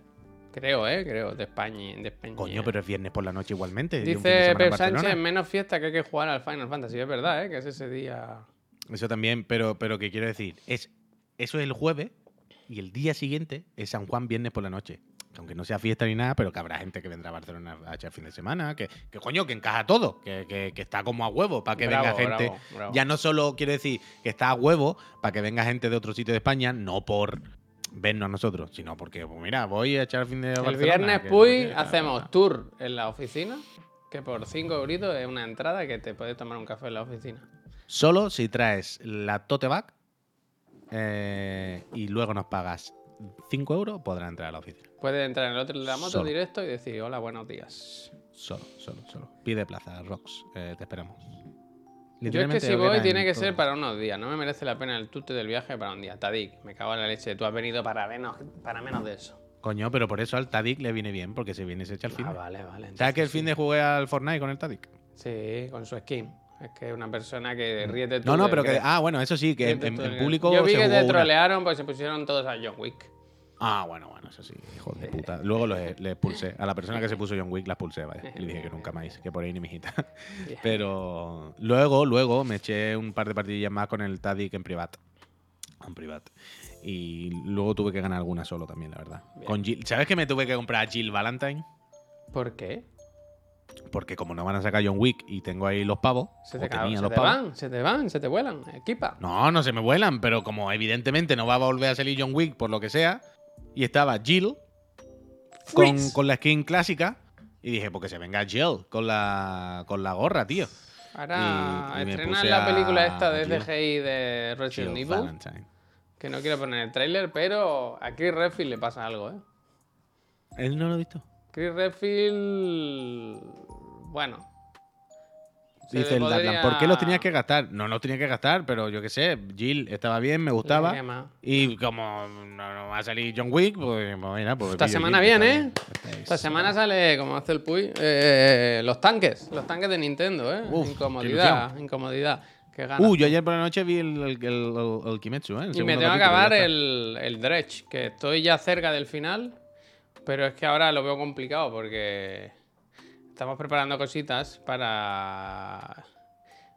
A: Creo, ¿eh? Creo, de España. De España.
B: Coño, pero es viernes por la noche igualmente.
A: Dice Pep. Sánchez, menos fiesta que hay que jugar al Final Fantasy. Es verdad, ¿eh? Que es ese día...
B: Eso también, pero, pero que quiero decir, es eso es el jueves y el día siguiente es San Juan viernes por la noche. Que Aunque no sea fiesta ni nada, pero que habrá gente que vendrá a Barcelona a echar fin de semana, que, que coño, que encaja todo, que, que- que está como a huevo para que
A: Bravo,
B: venga gente.
A: bravo, bravo.
B: Ya no solo quiero decir que está a huevo para que venga gente de otro sitio de España, no por vernos a nosotros, sino porque, pues mira, voy a echar fin de
A: El
B: Barcelona,
A: viernes,
B: que-
A: hacemos tour en la oficina, que por 5 euritos es una entrada que te puedes tomar un café en la oficina.
B: Solo si traes la tote bag eh, y luego nos pagas 5 euros, podrás entrar a la oficina.
A: Puedes entrar en el otro de la moto
B: Solo.
A: directo y decir, hola, buenos días.
B: Solo, solo, solo. Pide plaza, Rox. eh, te esperamos.
A: Yo es que si voy
B: en
A: tiene que
B: todo.
A: ser para unos días. No me merece la pena el tute del viaje para un día. Tadik, me cago en la leche. Tú has venido para menos, para menos de eso.
B: Coño, pero por eso al Tadic le viene bien, porque se viene se echa el fin.
A: Ah, vale, vale.
B: ¿Sabes que el fin de jugué al Fortnite con el Tadic?
A: Sí, con su skin. Es que una persona que ríete tú
B: No, no, pero que. Ah, bueno, eso sí, que en, público
A: Yo vi
B: se
A: que te trolearon porque se pusieron todos a John Wick.
B: Ah, bueno, bueno, eso sí, hijos de puta. Luego le, le expulsé. A la persona que se puso John Wick la expulsé, vaya. Y le dije que nunca más, que por ahí ni mijita. Pero luego, luego me eché un par de partidillas más con el Tadic en privat. En privat. Y luego tuve que ganar alguna solo también, la verdad. Con Jill- ¿Sabes que me tuve que comprar a Jill Valentine?
A: ¿Por qué?
B: Porque como no van a sacar John Wick y tengo ahí los pavos,
A: Se te, ca-
B: tenía
A: se
B: los
A: te
B: pavos.
A: van, se te van, se te vuelan. Equipa.
B: No, no se me vuelan, pero como evidentemente no va a volver a salir John Wick por lo que sea, y estaba Jill con, con la skin clásica, y dije, pues que se venga Jill con la, con la gorra, tío.
A: Ahora
B: Y- y
A: estrenan la película esta de
B: Jill.
A: CGI de Resident Evil.
B: Valentine.
A: Que no quiero poner el tráiler, pero a Chris Redfield le pasa algo, ¿eh?
B: ¿Él no lo ha visto?
A: Chris Redfield... Bueno.
B: Dice el Darlan,
A: podría-
B: ¿por qué los tenías que gastar? No los tenía que gastar, pero yo qué sé, Jill estaba bien, me gustaba. Y como no, no va a salir John Wick, pues pues mira, pues
A: Esta semana
B: Jill,
A: bien,
B: está
A: ¿eh? Esta semana sale, como hace el Puy, eh, los tanques. Los tanques de Nintendo, ¿eh?
B: Uf, qué
A: incomodidad, incomodidad.
B: Uh, yo ayer por la noche vi el, el, el- el- el Kimetsu, ¿eh? El
A: y me tengo que acabar el Dredge, que estoy ya cerca del final, pero es que ahora lo veo complicado porque estamos preparando cositas para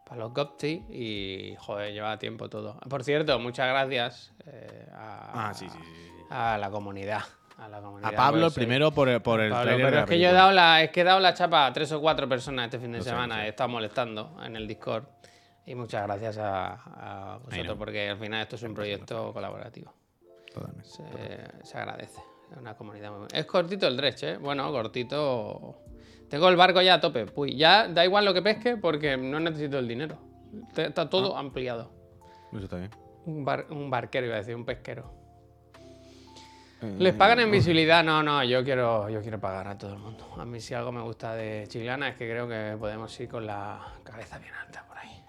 A: para los Gopti y, joder, lleva tiempo todo. Por cierto, muchas gracias eh, a,
B: Ah, sí, sí, sí. sí.
A: a la comunidad. A, la comunidad,
B: A Pablo,
A: pues, sí.
B: primero por el, por el
A: Pablo,
B: de la
A: es que yo he dado la, es que he dado la chapa a tres o cuatro personas este fin de
B: sé,
A: semana.
B: sé.
A: He estado molestando en el Discord. Y muchas gracias a, a vosotros,
B: no.
A: porque al final esto es un proyecto colaborativo.
B: Totalmente.
A: Se, se agradece. Es una comunidad muy buena. Es cortito el dredge, ¿eh? Bueno, cortito. Tengo el barco ya a tope. Uy, ya da igual lo que pesque porque no necesito el dinero. Está todo ampliado.
B: Eso está bien.
A: Un, bar- un barquero, iba a decir, un pesquero.
B: Eh,
A: ¿Les pagan en visibilidad? No, no, yo quiero, yo quiero pagar a todo el mundo. A mí si algo me gusta de Chiclana es que creo que podemos ir con la cabeza bien alta por ahí.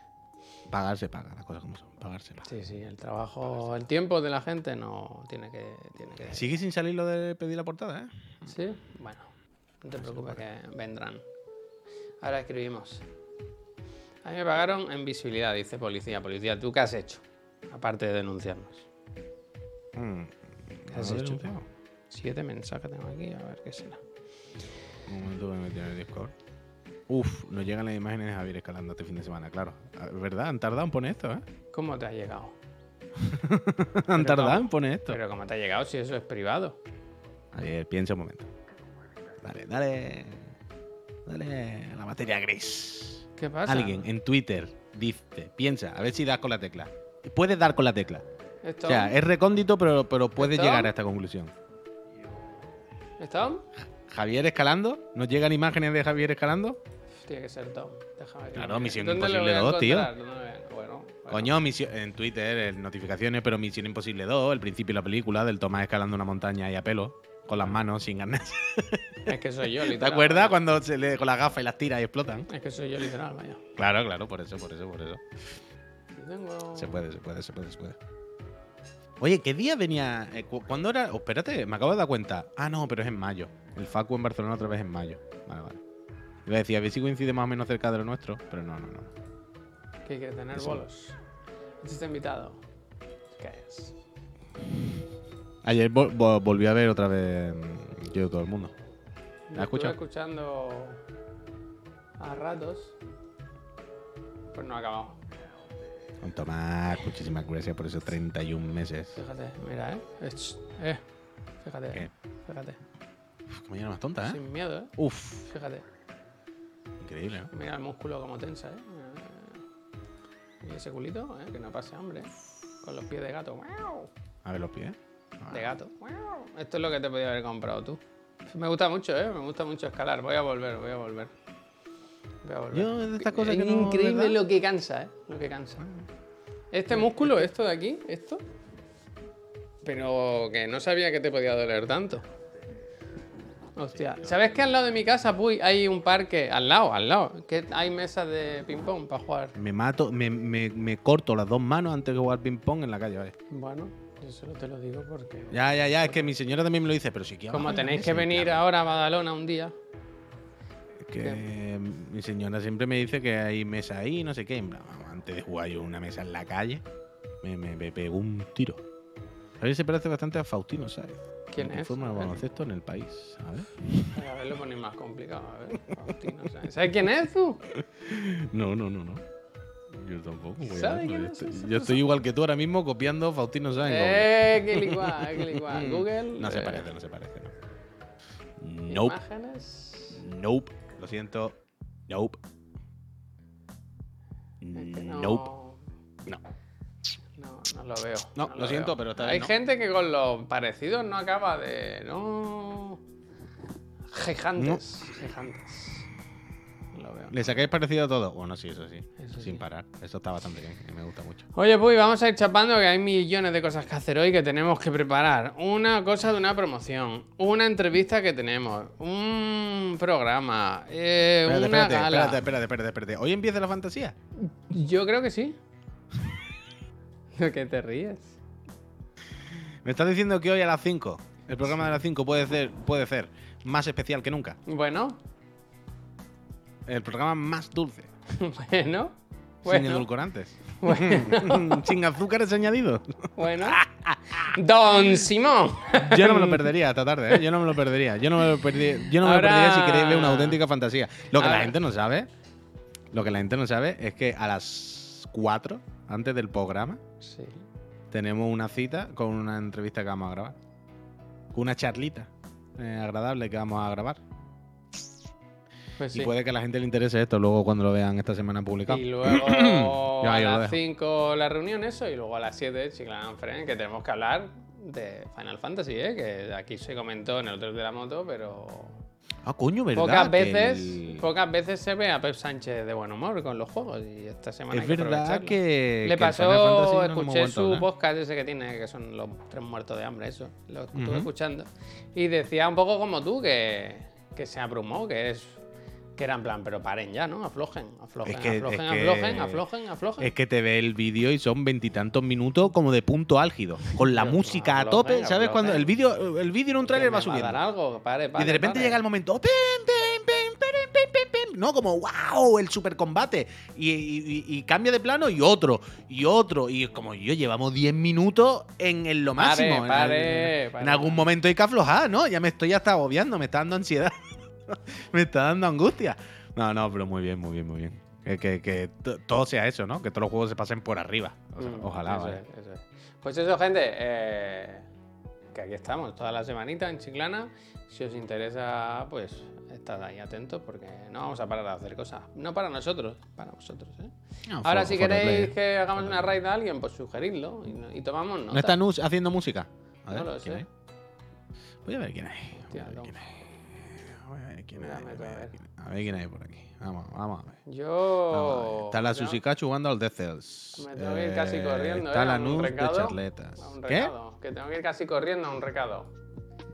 B: Pagar se paga, las cosas como son. Pagar se paga.
A: Sí, sí, el trabajo, el tiempo de la gente no tiene que... Tiene que
B: Sigue sin salir lo de pedir la portada, ¿eh?
A: ¿Sí? Bueno, no te preocupes que vendrán. Ahora escribimos. A mí me pagaron en visibilidad, dice policía. Policía, ¿tú qué has hecho? Aparte de denunciarnos.
B: Mm.
A: ¿Qué has
B: ¿No lo he
A: hecho? Siete mensajes tengo aquí, a ver qué será.
B: Un momento que me en el Discord. Uf, nos llegan las imágenes de Javier escalando este fin de semana, claro. Ah, ¿Verdad? Han tardado en poner esto, ¿eh?
A: ¿Cómo te ha llegado? <laughs>
B: Han tardado
A: ¿cómo?
B: en poner esto.
A: Pero ¿cómo te ha llegado si eso es privado?
B: Javier, piensa un momento. Dale, dale. Dale a la materia gris.
A: ¿Qué pasa?
B: Alguien en Twitter dice, piensa, a ver si das con la tecla. Puedes dar con la tecla.
A: ¿Esto?
B: O sea, es recóndito, pero, pero puedes llegar a esta conclusión.
A: ¿Tom?
B: Javier escalando, ¿nos llegan imágenes de Javier escalando?
A: Tiene que ser Tom. Déjame que
B: Claro. Misión
A: ¿Dónde lo
B: Imposible
A: voy a
B: 2, tío.
A: Bueno, bueno.
B: Coño, misión, en Twitter, en notificaciones, pero Misión Imposible 2, el principio de la película, del Tomás escalando una montaña y a pelo, con las manos, sin ganas. <laughs>
A: Es que soy yo,
B: ¿Te
A: literal.
B: acuerdas
A: vaya.
B: cuando se le con las gafas y las tira y explotan?
A: Es que soy yo, literal, vaya.
B: Claro, claro, por eso, por eso, por eso.
A: Tengo...
B: Se puede, se puede, se puede, se puede. Oye, ¿qué día venía? eh, cu- ¿Cuándo era? Oh, espérate, me acabo de dar cuenta. Ah, no, pero es en mayo. El Facu en Barcelona otra vez en mayo. Vale, vale. Iba a decir, a ver si coincide más o menos cerca de lo nuestro, pero no, no, no.
A: ¿Qué quiere tener
B: Eso.
A: bolos? ¿Este está invitado? ¿Qué es?
B: Ayer vol- vol- volví a ver otra vez mm, Yo todo el mundo.
A: Yo
B: has escuchado?
A: Estuve escuchando a ratos. Pues no ha acabado.
B: Con Tomás, muchísimas gracias por esos 31 meses.
A: Fíjate, mira, ¿eh? Eh. Fíjate,
B: ¿Qué?
A: fíjate.
B: Uf, qué mañana más tonta, ¿eh?
A: Sin miedo, ¿eh?
B: Uf,
A: Fíjate.
B: increíble, ¿no?
A: Mira el músculo como tensa, ¿eh? Eh, Y ese culito, ¿eh? Que no pase hambre. ¿eh? Con los pies de gato.
B: A ver los pies.
A: De gato. Esto es lo que te podía haber comprado tú. Me gusta mucho, ¿eh? Me gusta mucho escalar. Voy a volver, voy a volver.
B: Yo, de estas cosas
A: es
B: que no,
A: increíble
B: ¿verdad?
A: lo que cansa, ¿eh? Lo que cansa. Este músculo, esto de aquí, esto. Pero que no sabía que te podía doler tanto. Hostia. ¿Sabes que al lado de mi casa, Puy, hay un parque? Al lado, al lado. Que hay mesas de ping-pong para jugar.
B: Me mato, me, me, me corto las dos manos antes de jugar ping-pong en la calle, vale.
A: Bueno, yo solo te lo digo porque.
B: Ya, ya, ya, es que mi señora también me lo dice, pero si quiero.
A: Como tenéis que venir ahora a Badalona un día.
B: Que mi señora siempre me dice que hay mesa ahí, no sé qué. Antes de jugar yo una mesa en la calle, me, me, me pegó un tiro. A ver, se parece bastante a Faustino, ¿sabes?
A: ¿Quién es?
B: Forma
A: A
B: de
A: ver.
B: baloncesto en el país, ¿sabes?
A: A ver, lo ponéis más complicado. A ver, Faustino, ¿sabes? ¿Sabes quién es tú?
B: No, no, no, no. Yo tampoco. voy a
A: ¿Sabe
B: verlo.
A: quién
B: Yo,
A: es
B: estoy,
A: ese?
B: yo estoy igual que tú ahora mismo copiando Faustino Sáenz.
A: Eh, que igual, que igual. <laughs> Google.
B: No se
A: eh,
B: parece, no se parece, no. Nope,
A: Imágenes.
B: nope. Lo siento. Nope.
A: Es que no,
B: Nope. No.
A: No, no lo veo.
B: No, lo siento,
A: veo.
B: pero esta
A: Hay
B: no.
A: gente que con los parecidos no acaba de. No. Gigantes. Gigantes. Lo veo.
B: ¿Le sacáis parecido a todo? Bueno, sí, eso sí.
A: Eso
B: Sin
A: sí.
B: parar. Eso está bastante bien. y Me gusta mucho.
A: Oye, pues vamos a ir chapando que hay millones de cosas que hacer hoy que tenemos que preparar. Una cosa de una promoción, una entrevista que tenemos, un programa, eh,
B: Espérate,
A: una
B: espérate,
A: gala.
B: espérate, espérate, espérate, espérate. ¿Hoy empieza la fantasía?
A: Yo creo que sí. ¿De qué te ríes?
B: Me estás diciendo que hoy a las 5, el programa de las 5 puede ser, puede ser más especial que nunca.
A: Bueno,
B: El programa más dulce. <laughs>
A: bueno,
B: Sin
A: bueno,
B: edulcorantes. <laughs>
A: bueno, <laughs>
B: sin azúcares añadidos.
A: bueno. Don Simón.
B: Yo no me lo perdería esta tarde, ¿eh? Yo no me lo perdería. Yo no me lo perdería, yo no me
A: Ahora-
B: lo perdería si queréis ver una auténtica fantasía. Lo que
A: Ahora-
B: la gente no sabe Lo que la gente no sabe es que a las 4, antes del programa,
A: Sí.
B: tenemos una cita con una entrevista que vamos a grabar. Una charlita eh, agradable que vamos a grabar.
A: Pues
B: Y
A: sí.
B: puede que a la gente le interese esto luego cuando lo vean esta semana publicado.
A: Y <clears throat> luego
B: Ya,
A: a las
B: dejo.
A: 5 la reunión, eso, y luego a las 7 Chiclana Friend, que tenemos que hablar de Final Fantasy, ¿eh? que aquí se comentó en el hotel de la moto, pero
B: Ah, coño, ¿verdad?
A: pocas veces,
B: el-
A: pocas veces se ve a Pep Sánchez de buen humor con los juegos y esta semana
B: Es
A: hay que
B: verdad que.
A: Le
B: que
A: pasó,
B: no
A: escuché su
B: hablar.
A: podcast ese que tiene, que son los tres muertos de hambre, eso. Lo estuve escuchando. Y decía un poco como tú, que, que se abrumó, que es que era en plan, pero paren ya, ¿no? Aflojen, aflojen,
B: Es que-
A: aflojen,
B: es que-
A: aflojen, aflojen, aflojen.
B: Es que te ve el vídeo y son veintitantos minutos como de punto álgido. Con la <laughs> música a tope, ¿sabes?
A: aflojen.
B: Cuando el vídeo, el vídeo en un
A: Que
B: tráiler
A: me
B: va
A: a
B: subiendo.
A: dar algo, pare,
B: Y
A: pare,
B: de repente
A: pare.
B: llega el momento. ¡pim, pim, pim, pim, pim, pim, pim! ¿No? Como ¡wow! El super combate. Y, y- y- y cambia de plano y otro. Y otro. Y como yo llevamos 10 minutos en, en lo
A: Pare,
B: máximo. En-
A: pare,
B: en,
A: pare.
B: en algún momento hay que aflojar, ¿no? Ya me estoy hasta agobiando, me está dando ansiedad. <laughs> me está dando angustia. No, no, pero muy bien, muy bien, muy bien. Que, que- que to- todo sea eso, ¿no? Que todos los juegos se pasen por arriba. O sea,
A: Mm,
B: ojalá,
A: eso es. Pues eso, gente. eh, que aquí estamos toda la semanita en Chiclana. Si os interesa, pues estad ahí atentos porque no vamos a parar de hacer cosas. No para nosotros, para vosotros. ¿eh?
B: No,
A: Ahora,
B: for-
A: si queréis que hagamos una raid a alguien, pues sugeridlo y, y tomamos nota.
B: ¿No está Nus haciendo música? A
A: No lo
B: ¿quién
A: sé.
B: Voy a ver quién hay. Voy a
A: Hostia,
B: ver
A: no.
B: quién hay. Voy a ver quién hay.
A: Dame a
B: ver A ver quién hay por aquí. Vamos, vamos a ver. Vamos a ver.
A: Yo.
B: Está la Susika jugando al Death Cells.
A: Me tengo que ir casi
B: Eh,
A: corriendo.
B: Está
A: ¿eh?
B: la Nus de charletas.
A: A un
B: ¿Qué?
A: Que tengo que ir casi corriendo a un recado.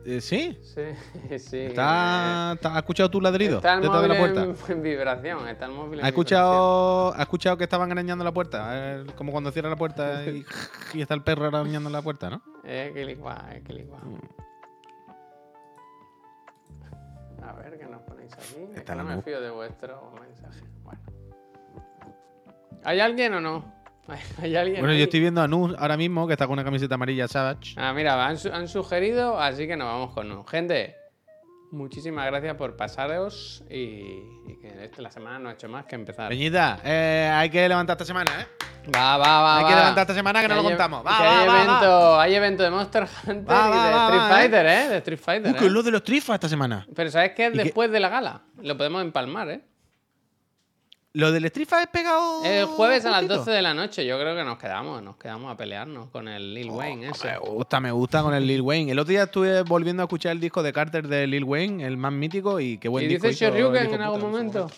B: Eh, ¿Sí?
A: Sí, <laughs> sí.
B: ¿Está, está- ¿Has escuchado tu ladrido
A: Está el
B: detrás de
A: móvil
B: la puerta?
A: en, <laughs> en vibración. Está el móvil en
B: ¿Has escuchado, ¿Has escuchado que estaban arañando la puerta? Como cuando cierra la puerta y, <laughs> y está el perro arañando la puerta, ¿no?
A: Es que licua, es que.
B: Mm.
A: A ver, ¿qué nos ponéis aquí? Es que no me fío de vuestro mensaje. Bueno. ¿Hay alguien o no? <laughs> ¿Hay, alguien?
B: Bueno, yo estoy viendo a Nus ahora mismo que está con una camiseta amarilla Savage.
A: Ah, mira, han, su- han sugerido, así que nos vamos con no. Gente, muchísimas gracias por pasaros y, y que este- la semana no ha hecho más que empezar.
B: Peñita, eh, hay que levantar esta semana, ¿eh?
A: Va, va, va.
B: Hay que
A: va.
B: levantar esta semana que no lo contamos. Va,
A: que
B: va,
A: hay,
B: va, va.
A: evento, hay evento de Monster Hunter
B: Va,
A: y de Street
B: ¿eh?
A: Fighter, ¿eh? De Street Fighter.
B: Uh, que es lo de los trifas esta semana.
A: Pero ¿sabes qué? Después de la gala. Lo podemos empalmar, ¿eh?
B: Lo del Street Fighter es pegado.
A: El jueves a las
B: justito.
A: 12 de la noche. Yo creo que nos quedamos. Nos quedamos a pelearnos con el Lil Wayne ese.
B: Me gusta, me gusta con el Lil Wayne. El otro día estuve volviendo a escuchar el disco de Carter de Lil Wayne, el más mítico, y qué buen
A: ¿Y
B: disco.
A: dice
B: hizo el
A: Shoryuken en algún momento?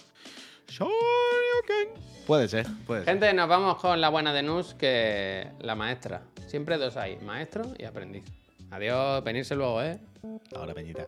B: Shoryuken. Puede ser, puede ser.
A: Gente, nos vamos con la buena de Nus, que la maestra. Siempre dos hay, maestro y aprendiz. Adiós, venirse luego, ¿eh?
B: Ahora, Peñita.